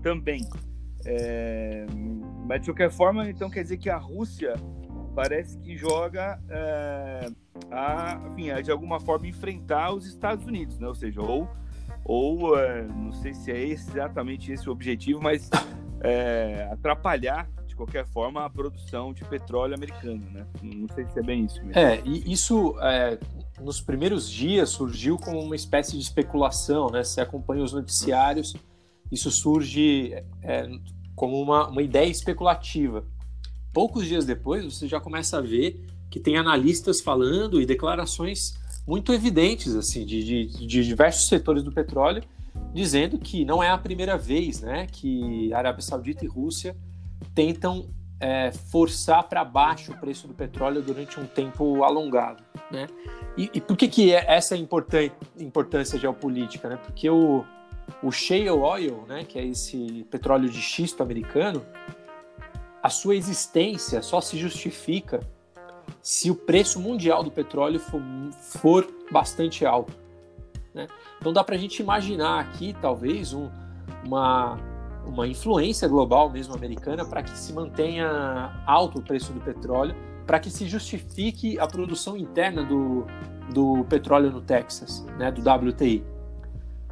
Speaker 1: também. É, mas de qualquer forma, então quer dizer que a Rússia parece que joga é, a, enfim, a, de alguma forma enfrentar os Estados Unidos, né? Ou seja, ou, ou é, não sei se é exatamente esse o objetivo, mas é, atrapalhar de qualquer forma a produção de petróleo americano, né? Não sei se é bem isso. Mesmo.
Speaker 3: É, e isso nos primeiros dias surgiu como uma espécie de especulação, né? Você acompanha os noticiários, isso surge como uma, uma ideia especulativa. Poucos dias depois, você já começa a ver que tem analistas falando e declarações muito evidentes assim de, de, de diversos setores do petróleo dizendo que não é a primeira vez né, que Arábia Saudita e Rússia tentam é, forçar para baixo o preço do petróleo durante um tempo alongado. Né? E, e por que, que é essa importância geopolítica? Né? Porque o, o shale oil, né, que é esse petróleo de xisto americano, a sua existência só se justifica se o preço mundial do petróleo for, for bastante alto. Né? Então dá para a gente imaginar aqui, talvez, um, uma, uma influência global mesmo americana para que se mantenha alto o preço do petróleo, para que se justifique a produção interna do, do petróleo no Texas, né, do WTI.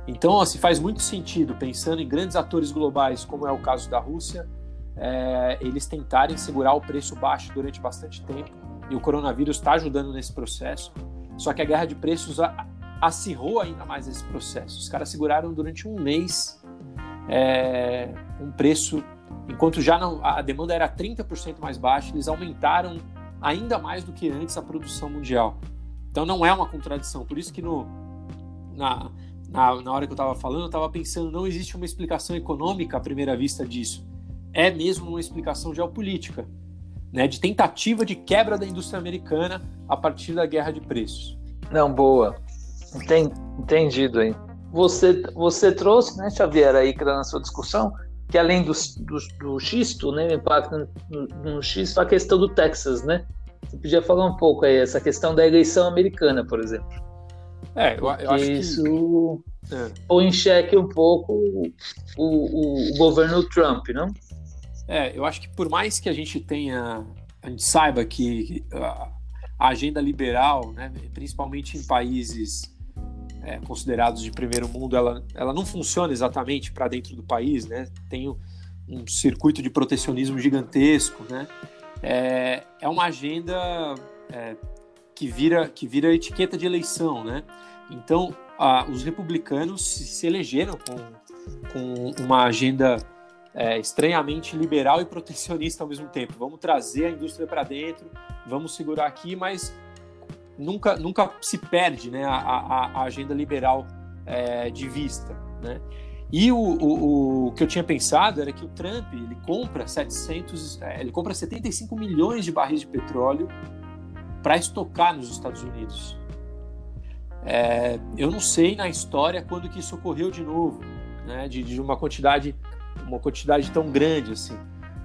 Speaker 3: Então, se faz muito sentido, pensando em grandes atores globais, como é o caso da Rússia, é, eles tentarem segurar o preço baixo durante bastante tempo, e o coronavírus está ajudando nesse processo. Só que a guerra de preços acirrou ainda mais esse processo. Os caras seguraram durante um mês é, um preço, enquanto já não, a demanda era 30% mais baixa, eles aumentaram ainda mais do que antes a produção mundial. Então não é uma contradição. Por isso que no, na, na, na hora que eu estava falando, eu estava pensando, não existe uma explicação econômica à primeira vista disso. É mesmo uma explicação geopolítica, né, de tentativa de quebra da indústria americana a partir da guerra de preços.
Speaker 2: Não, boa. Entendido aí. Você, você trouxe, né, Xavier, aí na sua discussão, que além do, do, do xisto, né, o impacto no, no xisto, a questão do Texas, né? Você podia falar um pouco aí, essa questão da eleição americana, por exemplo.
Speaker 3: É, eu, eu acho que
Speaker 2: isso é. põe em xeque um pouco o, o, o, governo Trump, não?
Speaker 3: É, eu acho que por mais que a gente tenha, a gente saiba que a, agenda liberal, né, principalmente em países é, considerados de primeiro mundo, ela, ela não funciona exatamente para dentro do país, né? Tem um circuito de protecionismo gigantesco, né? É, é uma agenda é, que vira que vira etiqueta de eleição, né? Então, a, os republicanos se elegeram com, com uma agenda é, estranhamente liberal e protecionista ao mesmo tempo. Vamos trazer a indústria para dentro, vamos segurar aqui, mas nunca, nunca se perde né, a, a, a agenda liberal é, de vista. Né? E o, o, o, que eu tinha pensado era que o Trump ele compra 700, é, ele compra 75 milhões de barris de petróleo para estocar nos Estados Unidos. É, eu não sei na história quando que isso ocorreu de novo, né, de, de uma quantidade uma quantidade tão grande assim.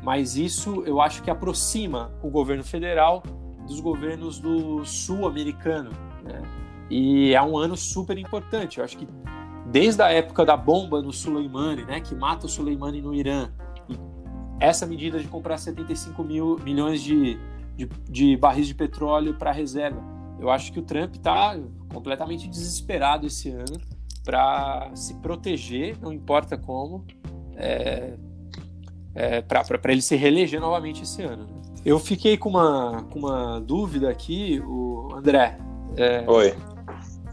Speaker 3: Mas isso eu acho que aproxima o governo federal dos governos do sul americano. Né? E é um ano super importante. Eu acho que desde a época da bomba no Soleimani, né, que mata o Soleimani no Irã, essa medida de comprar 75 mil milhões de, de, de barris de petróleo para reserva, eu acho que o Trump está completamente desesperado esse ano para se proteger, não importa como, é, é, para ele se reeleger novamente esse ano. Né? Eu fiquei com uma, com uma dúvida aqui, o André.
Speaker 4: É, Oi.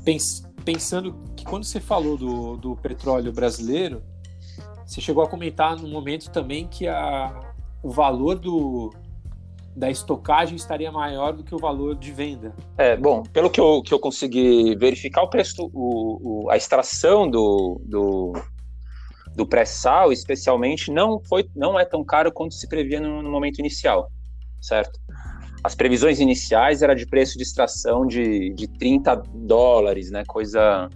Speaker 3: Pens, pensando que quando você falou do, do petróleo brasileiro, você chegou a comentar no momento também que a, o valor do, da estocagem estaria maior do que o valor de venda.
Speaker 4: É, bom, pelo que eu, que eu consegui verificar, o preço, o, o a extração do, do, do pré-sal, especialmente, não, foi, não é tão caro quanto se previa no, no momento inicial certo? As previsões iniciais era de preço de extração de, de 30 dólares, né? Coisa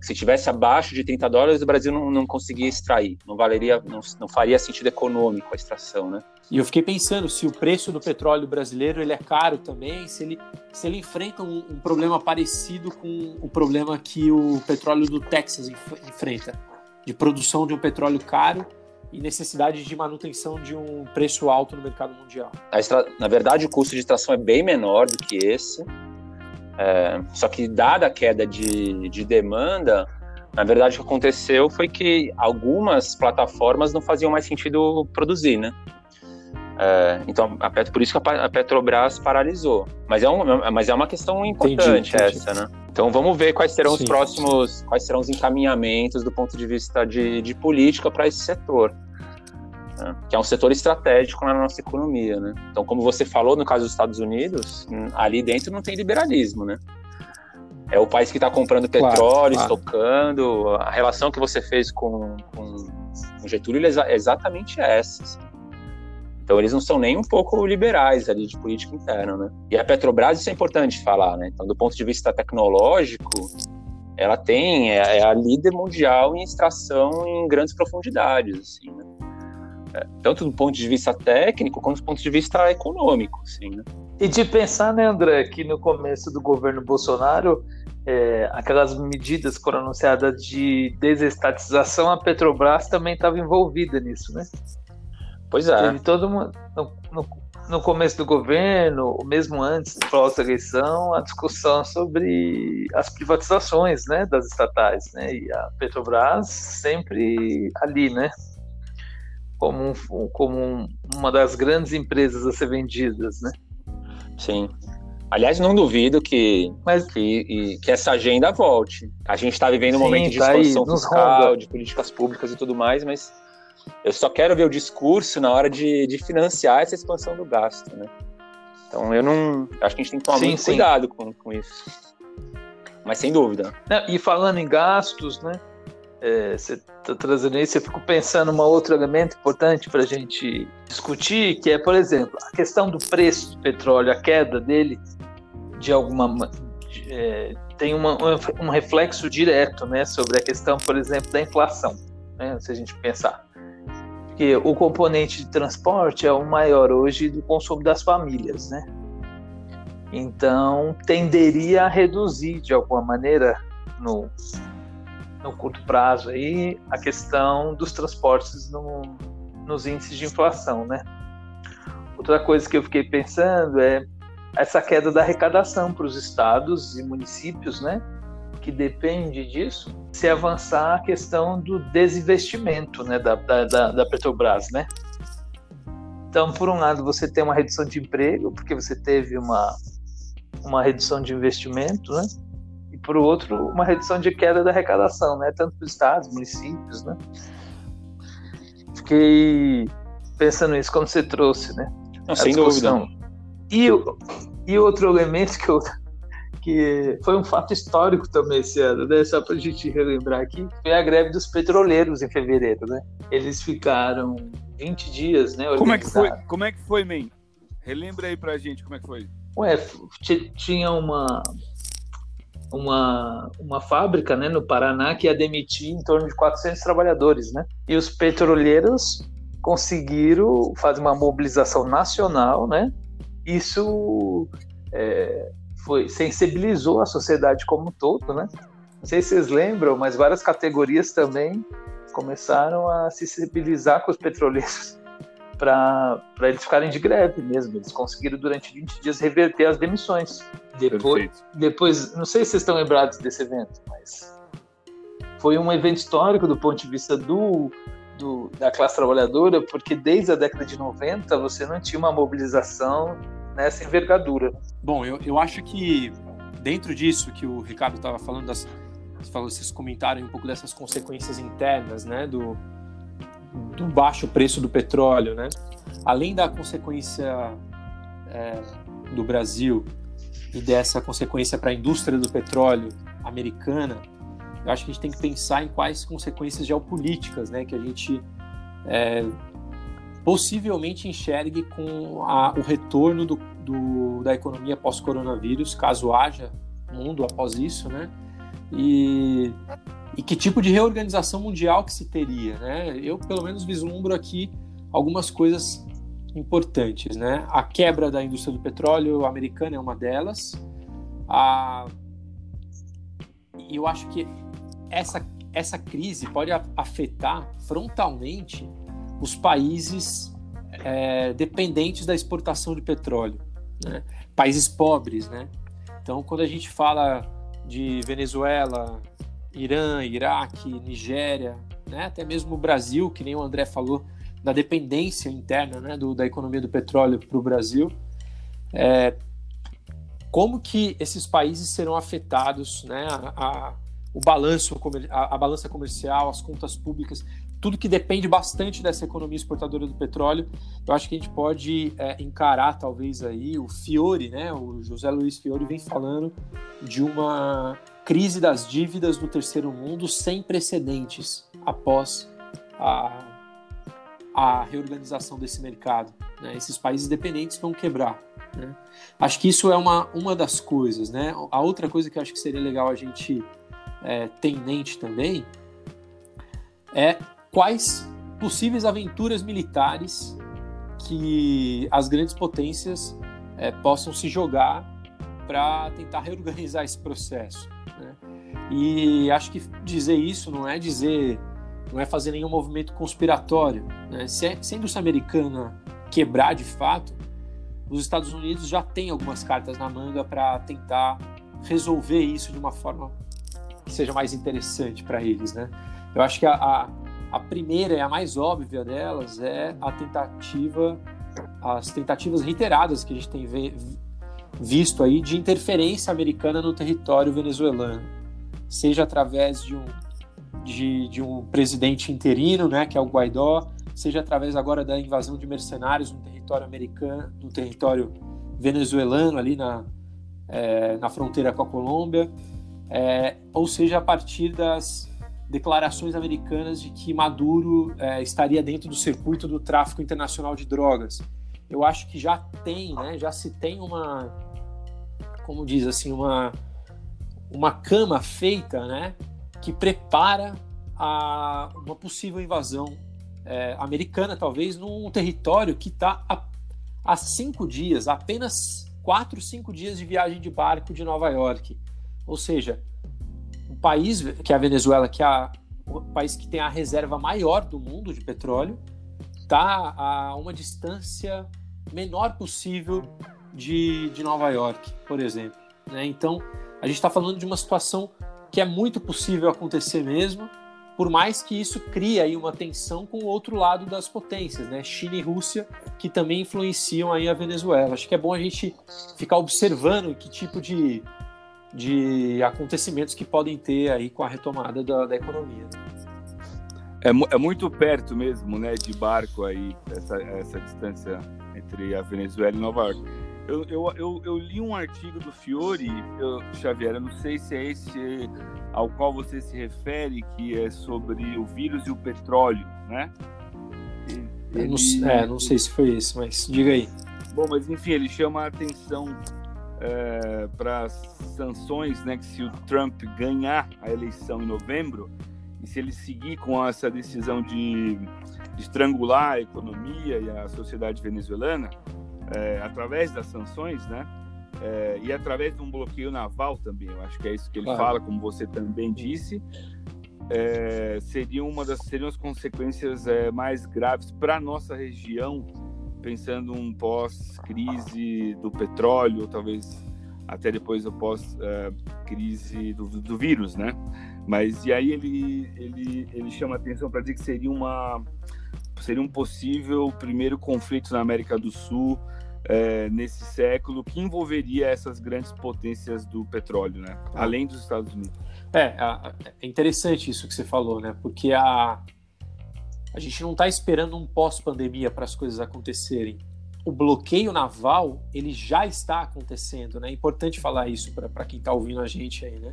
Speaker 4: Se tivesse abaixo de 30 dólares, o Brasil não, não conseguia extrair, não valeria, não, não faria sentido econômico a extração, né?
Speaker 3: E eu fiquei pensando se o preço do petróleo brasileiro ele é caro também, se ele, se ele enfrenta um, um problema parecido com o problema que o petróleo do Texas enfrenta, de produção de um petróleo caro e necessidade de manutenção de um preço alto no mercado mundial.
Speaker 4: Na verdade, o custo de extração é bem menor do que esse. É, só que, dada a queda de, de demanda, na verdade, o que aconteceu foi que algumas plataformas não faziam mais sentido produzir, né? É, então, a Petro, por isso que a Petrobras paralisou. Mas é, um, mas é uma questão importante entendi, entendi. essa, né? Então vamos ver quais serão Sim. os próximos, quais serão os encaminhamentos do ponto de vista de, de política para esse setor, né? que é um setor estratégico na nossa economia, né? Então, como você falou no caso dos Estados Unidos, ali dentro não tem liberalismo, né? É o país que está comprando petróleo, claro, claro. estocando. A relação que você fez com, com, com Getúlio é exatamente essa. Assim. Então eles não são nem um pouco liberais ali de política interna, né? E a Petrobras isso é importante falar, né? Então do ponto de vista tecnológico, ela tem é, é a líder mundial em extração em grandes profundidades, assim, né? É, tanto do ponto de vista técnico quanto do ponto de vista econômico, assim, né?
Speaker 2: E de pensar, né, André, que no começo do governo Bolsonaro, é, aquelas medidas foram anunciadas de desestatização, a Petrobras também estava envolvida nisso, né?
Speaker 4: Pois é.
Speaker 2: Teve todo mundo, no, no, no, começo do governo, mesmo antes da eleição, a discussão sobre as privatizações né, das estatais. Né, e a Petrobras sempre ali, né? Como, um, como um, uma das grandes empresas a ser vendidas, né?
Speaker 4: Sim. Aliás, não duvido que, Mas... que, que, essa agenda volte. A gente está vivendo um momento de tá expansão aí, fiscal, de políticas públicas e tudo mais, mas eu só quero ver o discurso na hora de, de financiar essa expansão do gasto, né? Então eu não. Acho que a gente tem que tomar sim, muito sim. cuidado com, com isso. Mas sem dúvida.
Speaker 2: Não, e falando em gastos, né? É, você está trazendo isso, eu fico pensando um outro elemento importante para a gente discutir, que é, por exemplo, a questão do preço do petróleo, a queda dele, de alguma é, tem uma, um reflexo direto, né, sobre a questão, por exemplo, da inflação, né, se a gente pensar porque o componente de transporte é o maior hoje do consumo das famílias, né? Então, tenderia a reduzir de alguma maneira no, no curto prazo aí a questão dos transportes no, nos índices de inflação, né? Outra coisa que eu fiquei pensando é essa queda da arrecadação para os estados e municípios, né? que depende disso, se avançar a questão do desinvestimento né, da, da, da Petrobras, né? Então, por um lado, você tem uma redução de emprego, porque você teve uma, uma redução de investimento, né? E por outro, uma redução de queda da arrecadação, né? Tanto para os estados, municípios, né? Fiquei pensando nisso quando você trouxe, né?
Speaker 4: Não, sem dúvida.
Speaker 2: E, e outro elemento que eu que foi um fato histórico também esse ano, né? Só para a gente relembrar aqui, foi a greve dos petroleiros em fevereiro, né? Eles ficaram 20 dias, né?
Speaker 1: Como é que foi? Como é que foi, men? Relembra aí pra gente como é que foi.
Speaker 2: Ué, tinha uma uma, uma fábrica né, no Paraná que ia demitir em torno de 400 trabalhadores, né? E os petroleiros conseguiram fazer uma mobilização nacional, né? Isso é, foi sensibilizou a sociedade como um todo, né? Não sei se vocês lembram, mas várias categorias também começaram a se sensibilizar com os petroleiros para eles ficarem de greve mesmo. Eles conseguiram durante 20 dias reverter as demissões. Depois, depois, não sei se vocês estão lembrados desse evento, mas foi um evento histórico do ponto de vista do, do, da classe trabalhadora, porque desde a década de 90 você não tinha uma mobilização nessa envergadura.
Speaker 3: Bom, eu, eu acho que dentro disso que o Ricardo estava falando, das, vocês comentaram um pouco dessas consequências internas, né, do, do baixo preço do petróleo, né? Além da consequência é, do Brasil e dessa consequência para a indústria do petróleo americana, eu acho que a gente tem que pensar em quais consequências geopolíticas, né, que a gente é, possivelmente enxergue com a, o retorno do, do, da economia pós-coronavírus, caso haja mundo após isso, né? E, e que tipo de reorganização mundial que se teria, né? Eu, pelo menos, vislumbro aqui algumas coisas importantes, né? A quebra da indústria do petróleo americana é uma delas. A... E eu acho que essa, essa crise pode afetar frontalmente os países é, dependentes da exportação de petróleo, né? países pobres, né? Então, quando a gente fala de Venezuela, Irã, Iraque, Nigéria, né? até mesmo o Brasil, que nem o André falou, da dependência interna né? do, da economia do petróleo para o Brasil, é, como que esses países serão afetados, né? a, a o balanço, a, a balança comercial, as contas públicas, tudo que depende bastante dessa economia exportadora do petróleo, eu acho que a gente pode é, encarar talvez aí o Fiore, né? O José Luiz Fiore vem falando de uma crise das dívidas no terceiro mundo sem precedentes após a, a reorganização desse mercado. Né? Esses países dependentes vão quebrar. Né? Acho que isso é uma, uma das coisas. Né? A outra coisa que eu acho que seria legal a gente é, ter em mente também é quais possíveis aventuras militares que as grandes potências é, possam se jogar para tentar reorganizar esse processo. Né? E acho que dizer isso não é dizer, não é fazer nenhum movimento conspiratório. Né? Se, é, se a indústria americana quebrar de fato, os Estados Unidos já têm algumas cartas na manga para tentar resolver isso de uma forma que seja mais interessante para eles, né? Eu acho que a, a, a, primeira e a mais óbvia delas é a tentativa, as tentativas reiteradas que a gente tem visto aí de interferência americana no território venezuelano, seja através de um, de, de um presidente interino, né, que é o Guaidó, seja através agora da invasão de mercenários no território americano, no território venezuelano ali na, é, na fronteira com a Colômbia, é, ou seja, a partir das declarações americanas de que Maduro é, estaria dentro do circuito do tráfico internacional de drogas. Eu acho que já tem, né, já se tem uma, como diz assim, uma, uma cama feita, né, que prepara a, uma possível invasão é, americana, talvez, num território que está a cinco dias, apenas quatro, cinco dias de viagem de barco de Nova York. Ou seja, país que é a Venezuela, que é a, o país que tem a reserva maior do mundo de petróleo, está a uma distância menor possível de, de Nova York, por exemplo. Né? Então, a gente está falando de uma situação que é muito possível acontecer mesmo, por mais que isso crie aí uma tensão com o outro lado das potências, né? China e Rússia, que também influenciam aí a Venezuela. Acho que é bom a gente ficar observando que tipo de de acontecimentos que podem ter aí com a retomada da, da economia.
Speaker 1: É, é, muito perto mesmo, né, de barco aí, essa, essa distância entre a Venezuela e Nova York. Eu, eu, eu, eu li um artigo do Fiore, Xavier, eu não sei se é esse ao qual você se refere, que é sobre o vírus e o petróleo, né?
Speaker 3: Ele, não, é, não sei se foi esse, mas diga aí.
Speaker 1: Bom, mas enfim, ele chama a atenção é, para sanções, né, que se o Trump ganhar a eleição em novembro e se ele seguir com essa decisão de, de estrangular a economia e a sociedade venezuelana é, através das sanções, né, é, e através de um bloqueio naval também, eu acho que é isso que ele claro. fala, como você também disse, é, seria uma das seriam as consequências mais graves para nossa região pensando um pós-crise do petróleo, talvez até depois do pós-crise do, do, vírus, né? Mas e aí ele ele ele chama atenção para dizer que seria uma seria um possível primeiro conflito na América do Sul é, nesse século que envolveria essas grandes potências do petróleo, né? Além dos Estados Unidos.
Speaker 3: É, é interessante isso que você falou, né? Porque a a gente não está esperando um pós-pandemia para as coisas acontecerem. O bloqueio naval ele já está acontecendo, né? É importante falar isso para quem está ouvindo a gente aí, né?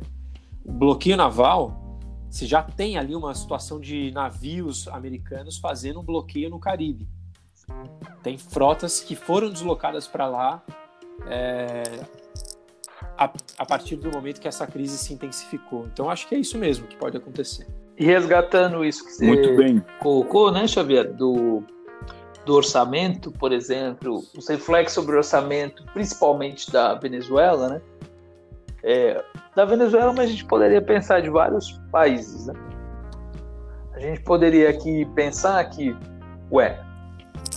Speaker 3: O bloqueio naval, você já tem ali uma situação de navios americanos fazendo um bloqueio no Caribe. Tem frotas que foram deslocadas para lá é, a, a partir do momento que essa crise se intensificou. Então, acho que é isso mesmo que pode acontecer.
Speaker 2: E resgatando isso que você
Speaker 1: Muito bem.
Speaker 2: colocou, né, Xavier, do, do orçamento, por exemplo, os reflexos sobre o orçamento, principalmente da Venezuela, né? É, da Venezuela, mas a gente poderia pensar de vários países, né? A gente poderia aqui pensar que, ué,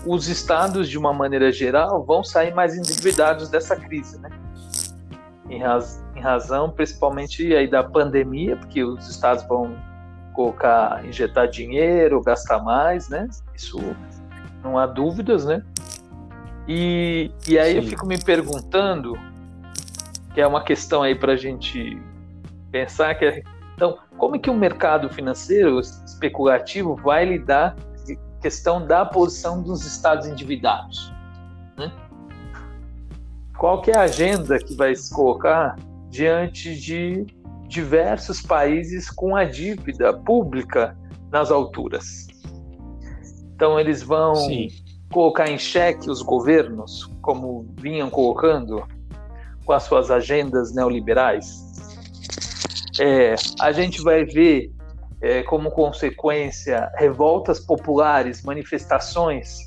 Speaker 2: os estados, de uma maneira geral, vão sair mais endividados dessa crise, né? Em, raz, em razão, principalmente aí da pandemia, porque os estados vão colocar, injetar dinheiro, gastar mais, né? Isso não há dúvidas, né? E, e aí Sim. eu fico me perguntando, que é uma questão aí para a gente pensar que é, então como é que o mercado financeiro especulativo vai lidar com a questão da posição dos estados endividados, né? Qual que é a agenda que vai se colocar diante de diversos países com a dívida pública nas alturas. Então, eles vão Sim. colocar em xeque os governos, como vinham colocando com as suas agendas neoliberais. É, a gente vai ver, é, como consequência, revoltas populares, manifestações,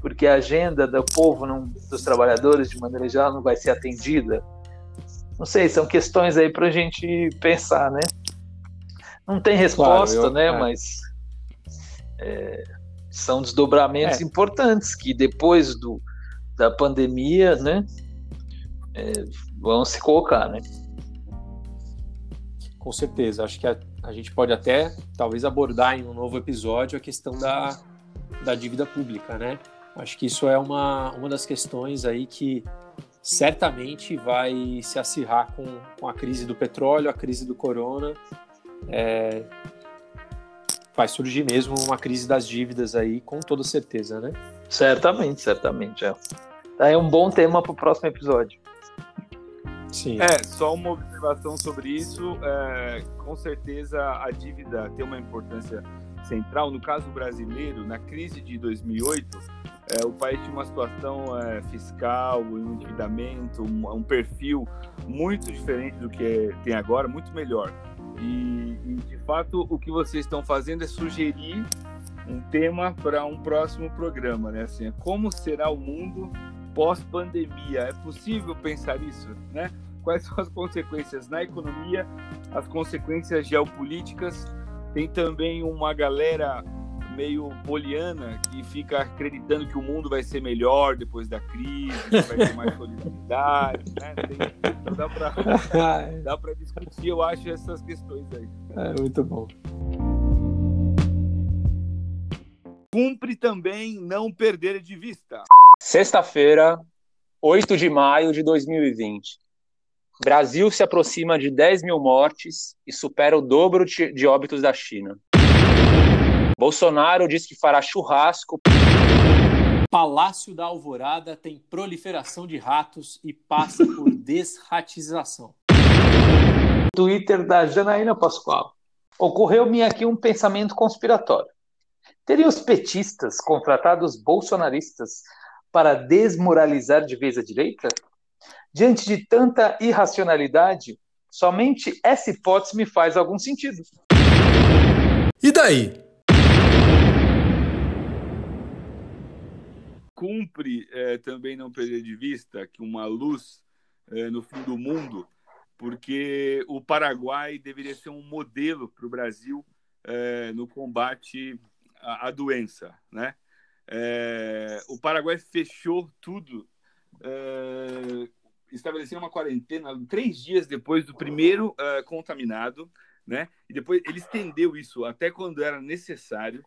Speaker 2: porque a agenda do povo, não, dos trabalhadores, de maneira geral, não vai ser atendida não sei, são questões aí para a gente pensar, né? Não tem resposta, claro, eu, né? É. Mas é, são desdobramentos é. importantes que depois do, da pandemia, né? É, vão se colocar, né?
Speaker 3: Com certeza. Acho que a, a gente pode até, talvez, abordar em um novo episódio a questão da, da dívida pública, né? Acho que isso é uma, uma das questões aí que certamente vai se acirrar com, com a crise do petróleo, a crise do corona. É, vai surgir mesmo uma crise das dívidas aí, com toda certeza, né?
Speaker 2: Certamente, certamente. É, é um bom tema para o próximo episódio.
Speaker 1: Sim. É, só uma observação sobre isso. É, com certeza a dívida tem uma importância central. No caso brasileiro, na crise de 2008, é, o país tinha uma situação é, fiscal, um endividamento, um, um, perfil muito diferente do que tem agora, muito melhor. E, e, de fato, o que vocês estão fazendo é sugerir um tema para um próximo programa, né? Assim, como será o mundo pós-pandemia? É possível pensar isso, né? Quais são as consequências na economia, as consequências geopolíticas? Tem também uma galera meio poliana que fica acreditando que o mundo vai ser melhor depois da crise, vai ter mais solidariedade, né? Tem, então dá para dá para discutir, eu acho, essas questões aí.
Speaker 3: É muito bom.
Speaker 1: Cumpre também não perder de vista.
Speaker 4: Sexta-feira, 8 de maio de 2020. Brasil se aproxima de 10 mil mortes e supera o dobro de óbitos da China. Bolsonaro diz que fará churrasco.
Speaker 3: Palácio da Alvorada tem proliferação de ratos e passa por desratização.
Speaker 2: Twitter da Janaína Pascoal. Ocorreu-me aqui um pensamento conspiratório. Teriam os petistas contratado os bolsonaristas para desmoralizar de vez a direita? Diante de tanta irracionalidade, somente essa hipótese me faz algum sentido.
Speaker 5: E daí?
Speaker 1: cumpre é, também não perder de vista que uma luz é, no fim do mundo, porque o Paraguai deveria ser um modelo para o Brasil é, no combate à, à doença, né? o Paraguai fechou tudo, estabelecendo uma quarentena três dias depois do primeiro contaminado, né? E depois ele estendeu isso até quando era necessário.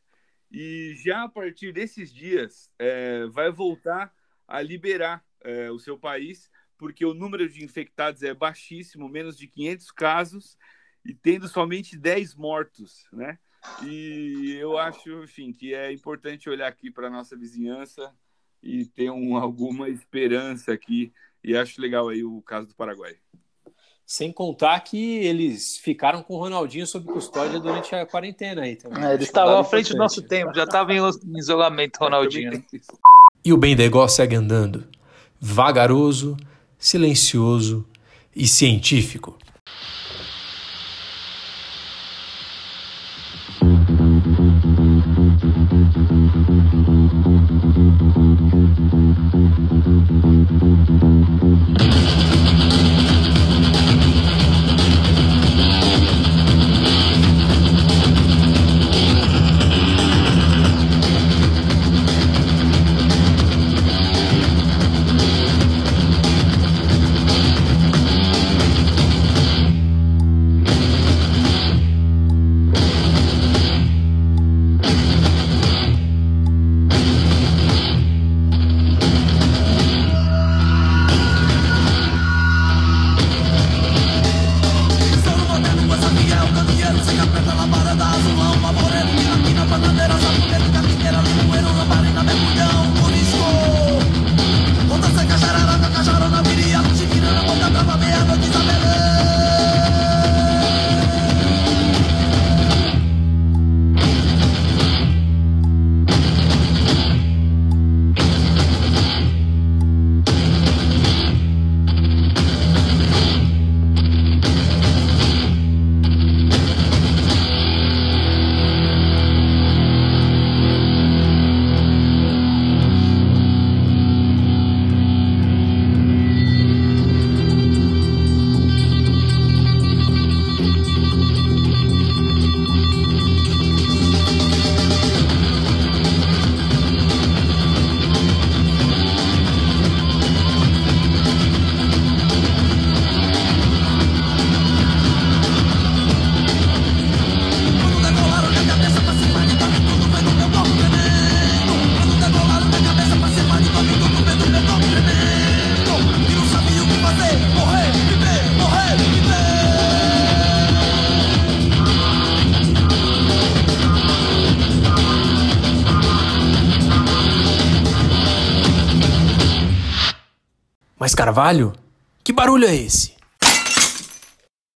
Speaker 1: E já a partir desses dias, é, vai voltar a liberar é, o seu país, porque o número de infectados é baixíssimo, menos de 500 casos, e tendo somente 10 mortos, né? E eu acho, enfim, que é importante olhar aqui para nossa vizinhança e ter um, alguma esperança aqui. E acho legal aí o caso do Paraguai.
Speaker 3: Sem contar que eles ficaram com o Ronaldinho sob custódia durante a quarentena aí também.
Speaker 2: É, eles estavam à frente do nosso tempo, já estava em isolamento, Ronaldinho.
Speaker 5: E o bem negócio segue andando, vagaroso, silencioso, e científico. Carvalho? Que barulho é esse?